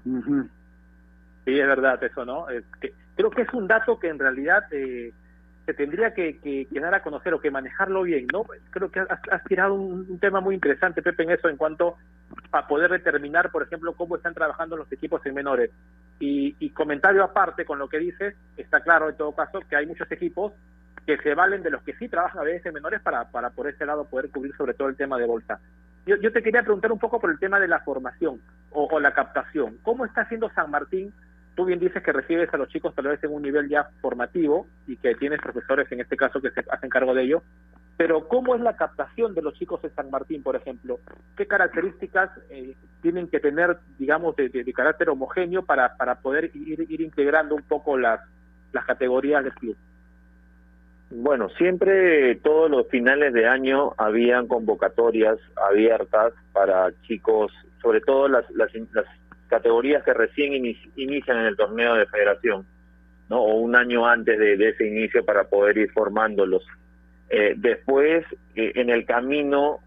Sí, es verdad eso, ¿no? Es que, creo que es un dato que en realidad eh, se tendría que, que, que dar a conocer o que manejarlo bien, ¿no? Creo que has, has tirado un, un tema muy interesante, Pepe, en eso, en cuanto a poder determinar, por ejemplo, cómo están trabajando los equipos en menores. Y, y comentario aparte con lo que dices, está claro en todo caso que hay muchos equipos que se valen de los que sí trabajan a veces en menores para, para por ese lado poder cubrir sobre todo el tema de bolsa. Yo, yo te quería preguntar un poco por el tema de la formación o, o la captación. ¿Cómo está haciendo San Martín? Tú bien dices que recibes a los chicos tal vez en un nivel ya formativo y que tienes profesores en este caso que se hacen cargo de ello, pero ¿cómo es la captación de los chicos en San Martín, por ejemplo? ¿Qué características eh, tienen que tener, digamos, de, carácter homogéneo para, para poder ir, ir integrando un poco las, las categorías del club? Bueno, siempre todos los finales de año habían convocatorias abiertas para chicos, sobre todo las, las, las categorías que recién inician en el torneo de federación, ¿no? O un año antes de, ese inicio para poder ir formándolos. Eh, después, eh, en el camino,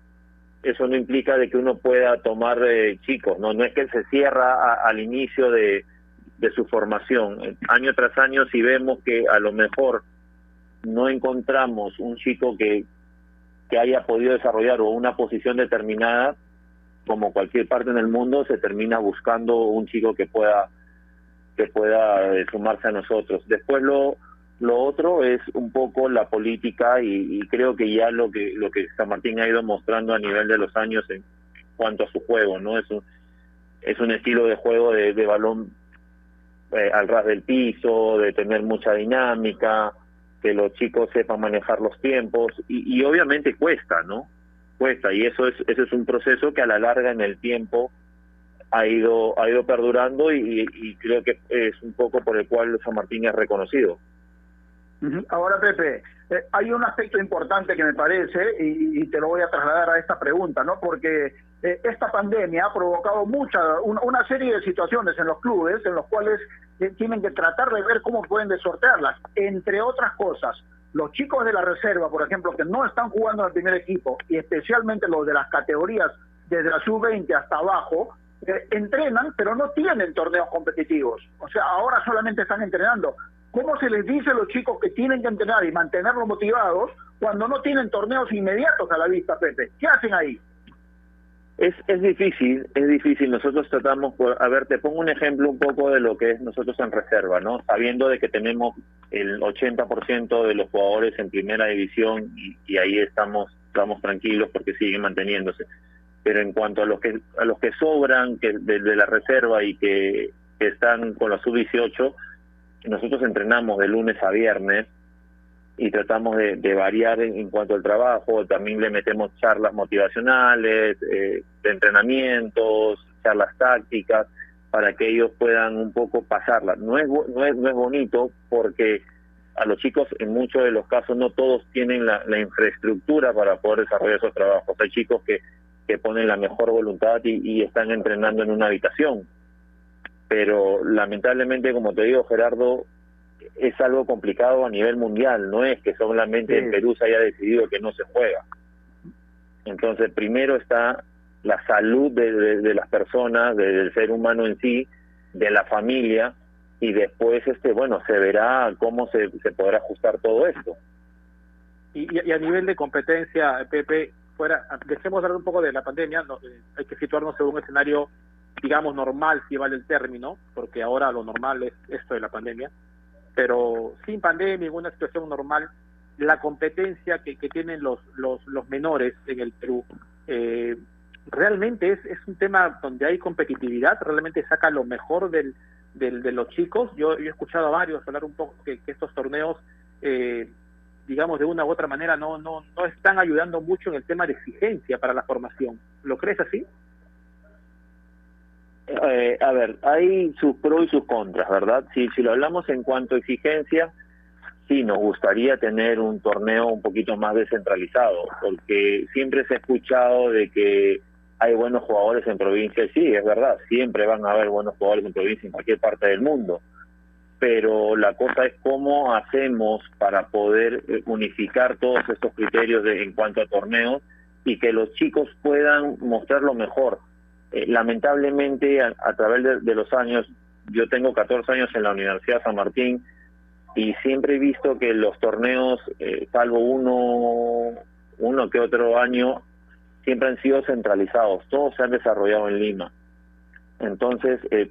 eso no implica de que uno pueda tomar eh, chicos, ¿no? No es que se cierra a, al inicio de, de su formación. Año tras año, si vemos que a lo mejor no encontramos un chico que, que haya podido desarrollar o una posición determinada, como cualquier parte en el mundo, se termina buscando un chico que pueda que pueda eh, sumarse a nosotros. Después lo lo otro es un poco la política y, y, creo que ya lo que lo que San Martín ha ido mostrando a nivel de los años en cuanto a su juego, ¿no? Es un es un estilo de juego de, de balón eh, al ras del piso, de tener mucha dinámica, que los chicos sepan manejar los tiempos y, y obviamente cuesta, ¿no? Cuesta y eso es eso es un proceso que a la larga en el tiempo ha ido ha ido perdurando y, y creo que es un poco por el cual San Martín es reconocido. Ahora, Pepe, eh, hay un aspecto importante que me parece y, te lo voy a trasladar a esta pregunta, ¿no? Porque eh, esta pandemia ha provocado mucha una, una, serie de situaciones en los clubes en los cuales eh, tienen que tratar de ver cómo pueden desortearlas. Entre otras cosas, los chicos de la reserva, por ejemplo, que no están jugando en el primer equipo y especialmente los de las categorías desde la sub-20 hasta abajo, eh, entrenan, pero no tienen torneos competitivos. O sea, ahora solamente están entrenando. ¿Cómo se les dice a los chicos que tienen que entrenar y mantenerlos motivados cuando no tienen torneos inmediatos a la vista, Pepe? ¿Qué hacen ahí? Es, es difícil, es difícil. Nosotros tratamos, por, a ver, te pongo un ejemplo un poco de lo que es nosotros en reserva, ¿no? Sabiendo de que tenemos el 80% de los jugadores en primera división y, y ahí estamos, estamos tranquilos porque siguen manteniéndose. Pero en cuanto a los que a los que sobran que de, la reserva y que, que están con la sub-18, nosotros entrenamos de lunes a viernes y tratamos de, variar en, cuanto al trabajo, también le metemos charlas motivacionales, eh, de entrenamientos, charlas tácticas, para que ellos puedan un poco pasarla. No es, no es, no es bonito porque a los chicos en muchos de los casos no todos tienen la, la infraestructura para poder desarrollar esos trabajos. Hay chicos que, que ponen la mejor voluntad y, y están entrenando en una habitación pero lamentablemente, como te digo, Gerardo, es algo complicado a nivel mundial, no es que solamente sí. en Perú se haya decidido que no se juega. Entonces, primero está la salud de, de, de las personas, de, del ser humano en sí, de la familia, y después, este bueno, se verá cómo se, se podrá ajustar todo esto. Y, y, a nivel de competencia, Pepe, fuera, dejemos hablar un poco de la pandemia, no, eh, hay que situarnos en un escenario digamos, normal, si vale el término, porque ahora lo normal es esto de la pandemia, pero sin pandemia, en una situación normal, la competencia que, tienen los, los, los menores en el Perú, eh, realmente es, es un tema donde hay competitividad, realmente saca lo mejor del, del, de los chicos. Yo, yo, he escuchado a varios hablar un poco que, que estos torneos, eh, digamos, de una u otra manera no, no, no están ayudando mucho en el tema de exigencia para la formación. ¿Lo crees así? Eh, a ver, hay sus pros y sus contras, ¿verdad? Si, si lo hablamos en cuanto a exigencia, sí nos gustaría tener un torneo un poquito más descentralizado, porque siempre se ha escuchado de que hay buenos jugadores en provincia, sí, es verdad, siempre van a haber buenos jugadores en provincia en cualquier parte del mundo, pero la cosa es cómo hacemos para poder eh, unificar todos estos criterios de, en cuanto a torneos y que los chicos puedan mostrar lo mejor eh, lamentablemente a, través de, los años, yo tengo 14 años en la Universidad San Martín y siempre he visto que los torneos, eh, salvo uno, uno que otro año, siempre han sido centralizados, todos se han desarrollado en Lima. Entonces, eh,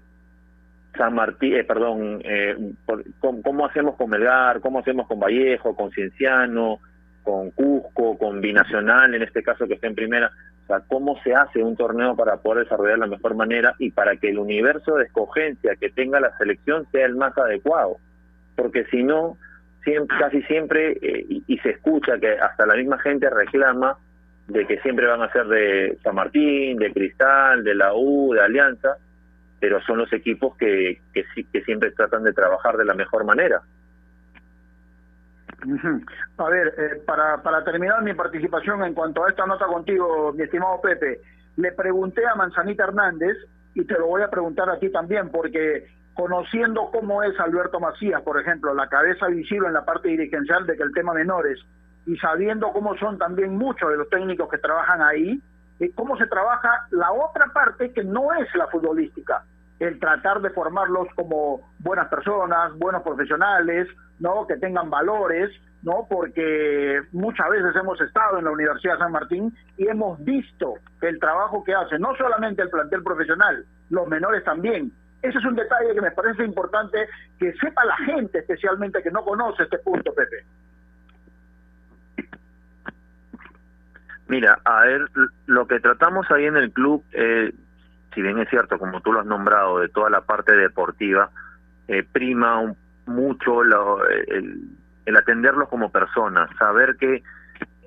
San Martín, eh, perdón, eh, por- ¿cómo, cómo hacemos con Melgar? ¿Cómo hacemos con Vallejo, con Cienciano, con Cusco, con Binacional, en este caso que está en primera? O sea, ¿cómo se hace un torneo para poder desarrollar de la mejor manera y para que el universo de escogencia que tenga la selección sea el más adecuado? Porque si no, siempre, casi siempre, eh, y, se escucha que hasta la misma gente reclama de que siempre van a ser de San Martín, de Cristal, de la U, de Alianza, pero son los equipos que siempre tratan de trabajar de la mejor manera. A ver, eh, para, para terminar mi participación en cuanto a esta nota contigo, mi estimado Pepe, le pregunté a Manzanita Hernández y te lo voy a preguntar a ti también, porque conociendo cómo es Alberto Macías, por ejemplo, la cabeza visible en la parte dirigencial de que el tema menores, y sabiendo cómo son también muchos de los técnicos que trabajan ahí, eh, cómo se trabaja la otra parte que no es la futbolística, el tratar de formarlos como buenas personas, buenos profesionales, ¿no? Que tengan valores, ¿no? Porque muchas veces hemos estado en la Universidad de San Martín y hemos visto el trabajo que hace, no solamente el plantel profesional, los menores también. Ese es un detalle que me parece importante que sepa la gente, especialmente que no conoce este punto, Pepe. Mira, a ver, lo que tratamos ahí en el club, eh, si bien es cierto, como tú lo has nombrado, de toda la parte deportiva, eh, prima un- mucho lo- el, el atenderlos como personas, saber que,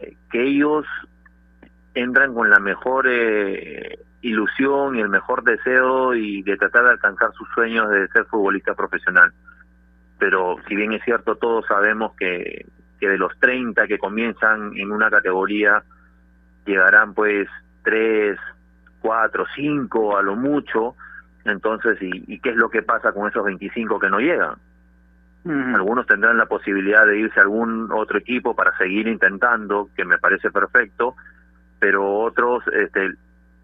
eh, que ellos entran con la mejor eh, ilusión y el mejor deseo y de tratar de alcanzar sus sueños de ser futbolista profesional. Pero si bien es cierto, todos sabemos que, que de los 30 que comienzan en una categoría, llegarán pues tres, cuatro, cinco a lo mucho. Entonces, ¿y, y qué es lo que pasa con esos 25 que no llegan? Algunos tendrán la posibilidad de irse a algún otro equipo para seguir intentando, que me parece perfecto, pero otros este,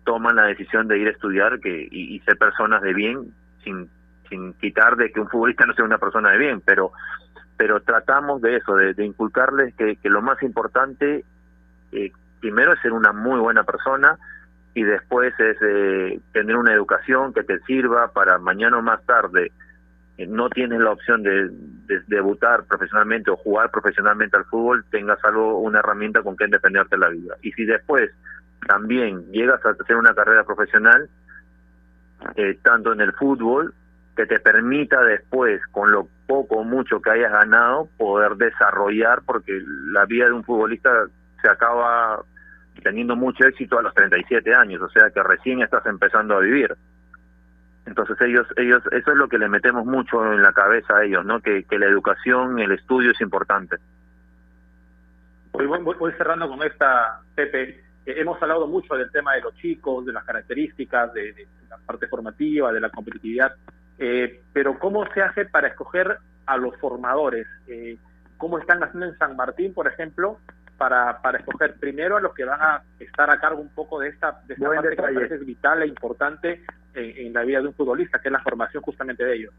toman la decisión de ir a estudiar que, y, y ser personas de bien, sin, sin quitar de que un futbolista no sea una persona de bien, pero pero tratamos de eso, de, de inculcarles que, que lo más importante eh, primero es ser una muy buena persona y después es eh, tener una educación que te sirva para mañana o más tarde eh, no tienes la opción de, de debutar profesionalmente o jugar profesionalmente al fútbol, tengas algo, una herramienta con que defenderte la vida. Y si después también llegas a hacer una carrera profesional, eh, tanto en el fútbol, que te permita después, con lo poco o mucho que hayas ganado, poder desarrollar, porque la vida de un futbolista se acaba teniendo mucho éxito a los 37 años, o sea que recién estás empezando a vivir. Entonces ellos, ellos, eso es lo que le metemos mucho en la cabeza a ellos, ¿no? Que, que la educación, el estudio es importante. Voy, voy- voy cerrando con esta, Pepe. Eh, hemos hablado mucho del tema de los chicos, de las características, de, la parte formativa, de la competitividad, eh, pero ¿cómo se hace para escoger a los formadores? Eh, ¿Cómo están haciendo en San Martín, por ejemplo, para, para escoger primero a los que van a estar a cargo un poco de esta, de esta parte que detalle. parece es vital e importante en, en la vida de un futbolista, que es la formación justamente de ellos?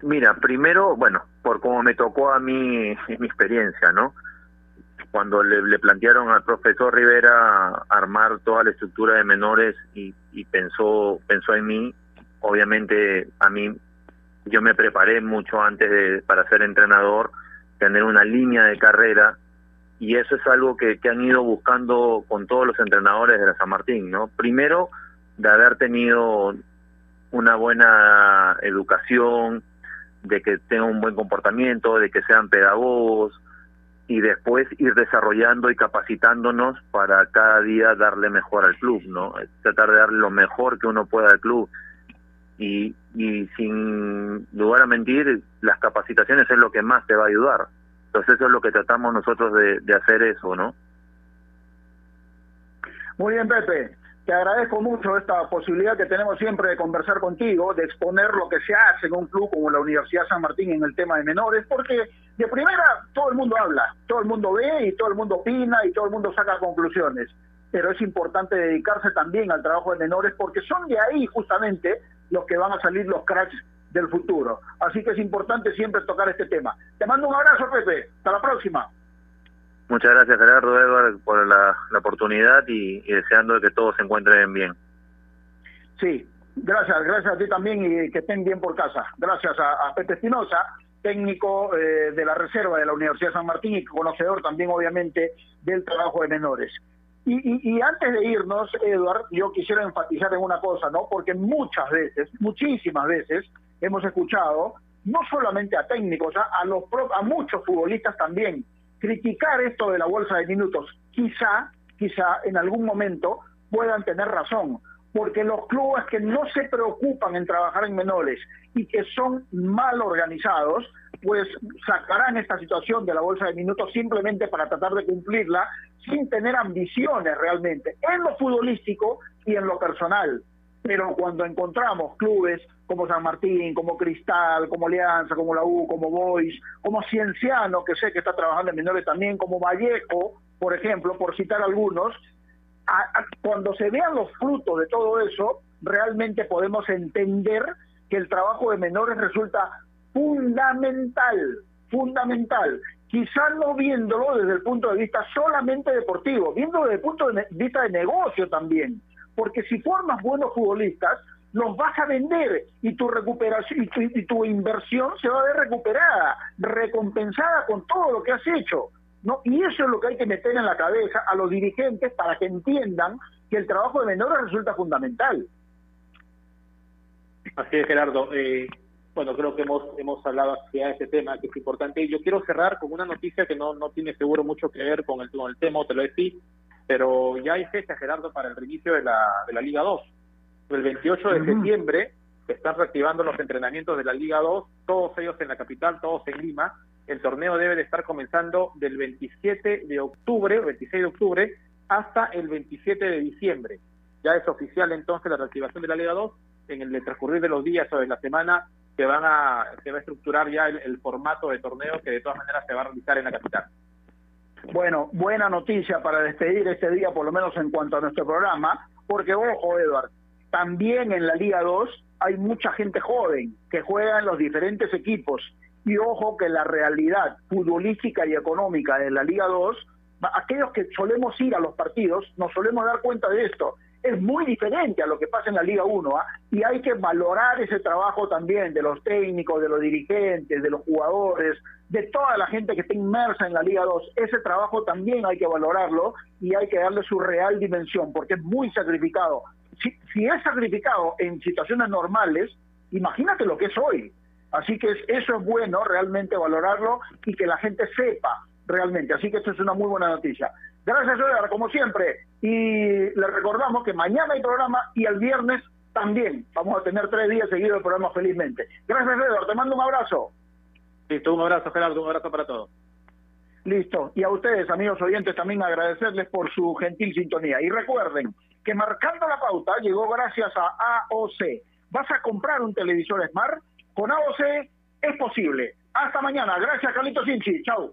Mira, primero, bueno, por como me tocó a mí mi experiencia, ¿no? Cuando le, le plantearon al profesor Rivera armar toda la estructura de menores y, y pensó pensó en mí, obviamente a mí yo me preparé mucho antes de para ser entrenador, tener una línea de carrera y eso es algo que, que han ido buscando con todos los entrenadores de la San Martín, ¿no? Primero, de haber tenido una buena educación, de que tengan un buen comportamiento, de que sean pedagogos y después ir desarrollando y capacitándonos para cada día darle mejor al club, ¿no? Tratar de darle lo mejor que uno pueda al club. Y, y sin lugar a mentir, las capacitaciones es lo que más te va a ayudar. Entonces eso es lo que tratamos nosotros de, hacer eso, ¿no? Muy bien, Pepe. Te agradezco mucho esta posibilidad que tenemos siempre de conversar contigo, de exponer lo que se hace en un club como la Universidad San Martín en el tema de menores, porque de primera todo el mundo habla, todo el mundo ve y todo el mundo opina y todo el mundo saca conclusiones. Pero es importante dedicarse también al trabajo de menores porque son de ahí justamente los que van a salir los cracks del futuro. Así que es importante siempre tocar este tema. Te mando un abrazo, Pepe. Hasta la próxima. Muchas gracias, Gerardo Edward, por la, la oportunidad y, y deseando que todos se encuentren bien. Sí, gracias, gracias a ti también y que estén bien por casa. Gracias a, a Pepe Espinosa, técnico eh, de la reserva de la Universidad de San Martín y conocedor también, obviamente, del trabajo de menores. Y, y, y antes de irnos, Edward, yo quisiera enfatizar en una cosa, ¿no? Porque muchas veces, muchísimas veces, hemos escuchado, no solamente a técnicos, a, los a muchos futbolistas también, criticar esto de la bolsa de minutos. Quizá, quizá en algún momento puedan tener razón, porque los clubes que no se preocupan en trabajar en menores y que son mal organizados, pues sacarán esta situación de la bolsa de minutos simplemente para tratar de cumplirla sin tener ambiciones realmente en lo futbolístico y en lo personal. Pero cuando encontramos clubes como San Martín, como Cristal, como Alianza, como la U, como Boys, como Cienciano, que sé que está trabajando en menores también, como Vallejo, por ejemplo, por citar algunos, a- cuando se vean los frutos de todo eso, realmente podemos entender que el trabajo de menores resulta fundamental, fundamental. Quizá no viéndolo desde el punto de vista solamente deportivo, viéndolo desde el punto de vista de negocio también. Porque si formas buenos futbolistas, los vas a vender y tu recuperación y tu, y tu inversión se va a ver recuperada, recompensada con todo lo que has hecho. ¿no? Y eso es lo que hay que meter en la cabeza a los dirigentes para que entiendan que el trabajo de menores resulta fundamental. Así es, Gerardo. Eh, bueno, creo que hemos hemos hablado ya de este tema que es importante. Yo quiero cerrar con una noticia que no, no tiene seguro mucho que ver con el, con el tema, o te lo decía, pero ya hay fecha, Gerardo, para el reinicio de la, de la Liga 2. El 28 de septiembre se están reactivando los entrenamientos de la Liga 2, todos ellos en la capital, todos en Lima. El torneo debe de estar comenzando del 27 de octubre, 26 de octubre, hasta el 27 de diciembre. Ya es oficial entonces la reactivación de la Liga 2. En el transcurrir de los días o de la semana se van a se va a estructurar ya el, el formato de torneo que de todas maneras se va a realizar en la capital. Bueno, buena noticia para despedir este día, por lo menos en cuanto a nuestro programa, porque ojo, Edward, también en la Liga 2 hay mucha gente joven que juega en los diferentes equipos. Y ojo que la realidad futbolística y económica de la Liga 2, aquellos que solemos ir a los partidos, nos solemos dar cuenta de esto. Es muy diferente a lo que pasa en la Liga 1, ¿ah? y hay que valorar ese trabajo también de los técnicos, de los dirigentes, de los jugadores, de toda la gente que está inmersa en la Liga 2. Ese trabajo también hay que valorarlo y hay que darle su real dimensión, porque es muy sacrificado. Si, si es sacrificado en situaciones normales, imagínate lo que es hoy. Así que es- eso es bueno realmente valorarlo y que la gente sepa realmente. Así que esto es una muy buena noticia. Gracias, Edgar, como siempre. Y le recordamos que mañana hay programa y el viernes también. Vamos a tener tres días seguidos de programa felizmente. Gracias, Edgar. Te mando un abrazo. Listo, un abrazo, Gerardo, un abrazo para todos. Listo. Y a ustedes, amigos oyentes, también agradecerles por su gentil sintonía. Y recuerden que marcando la pauta llegó gracias a AOC. ¿Vas a comprar un televisor Smart? Con AOC es posible. Hasta mañana. Gracias, Carlito Sinchi. Chau.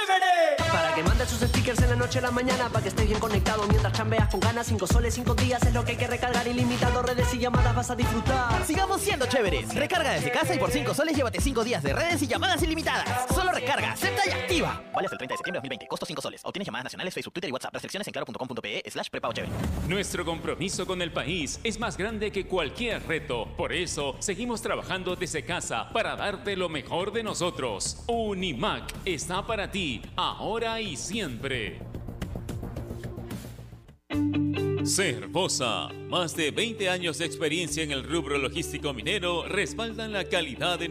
Para que mandes sus stickers en la noche a la mañana, para que estés bien conectado mientras chambeas con ganas. 5 soles, 5 días es lo que hay que recargar ilimitado. Redes y llamadas vas a disfrutar. Sigamos siendo chéveres. Recarga desde casa y por 5 soles llévate 5 días de redes y llamadas ilimitadas. Solo recarga, acepta y activa. Vale hasta el 30 de septiembre de 2020. Costo 5 soles. Obtienes llamadas nacionales, Facebook, Twitter y WhatsApp. Restricciones en claro.com.pe slash prepago chévere. Nuestro compromiso con el país es más grande que cualquier reto. Por eso, seguimos trabajando desde casa para darte lo mejor de nosotros. Unimac está para ti, ahora y siempre. Cervosa, más de 20 años de experiencia en el rubro logístico minero respaldan la calidad de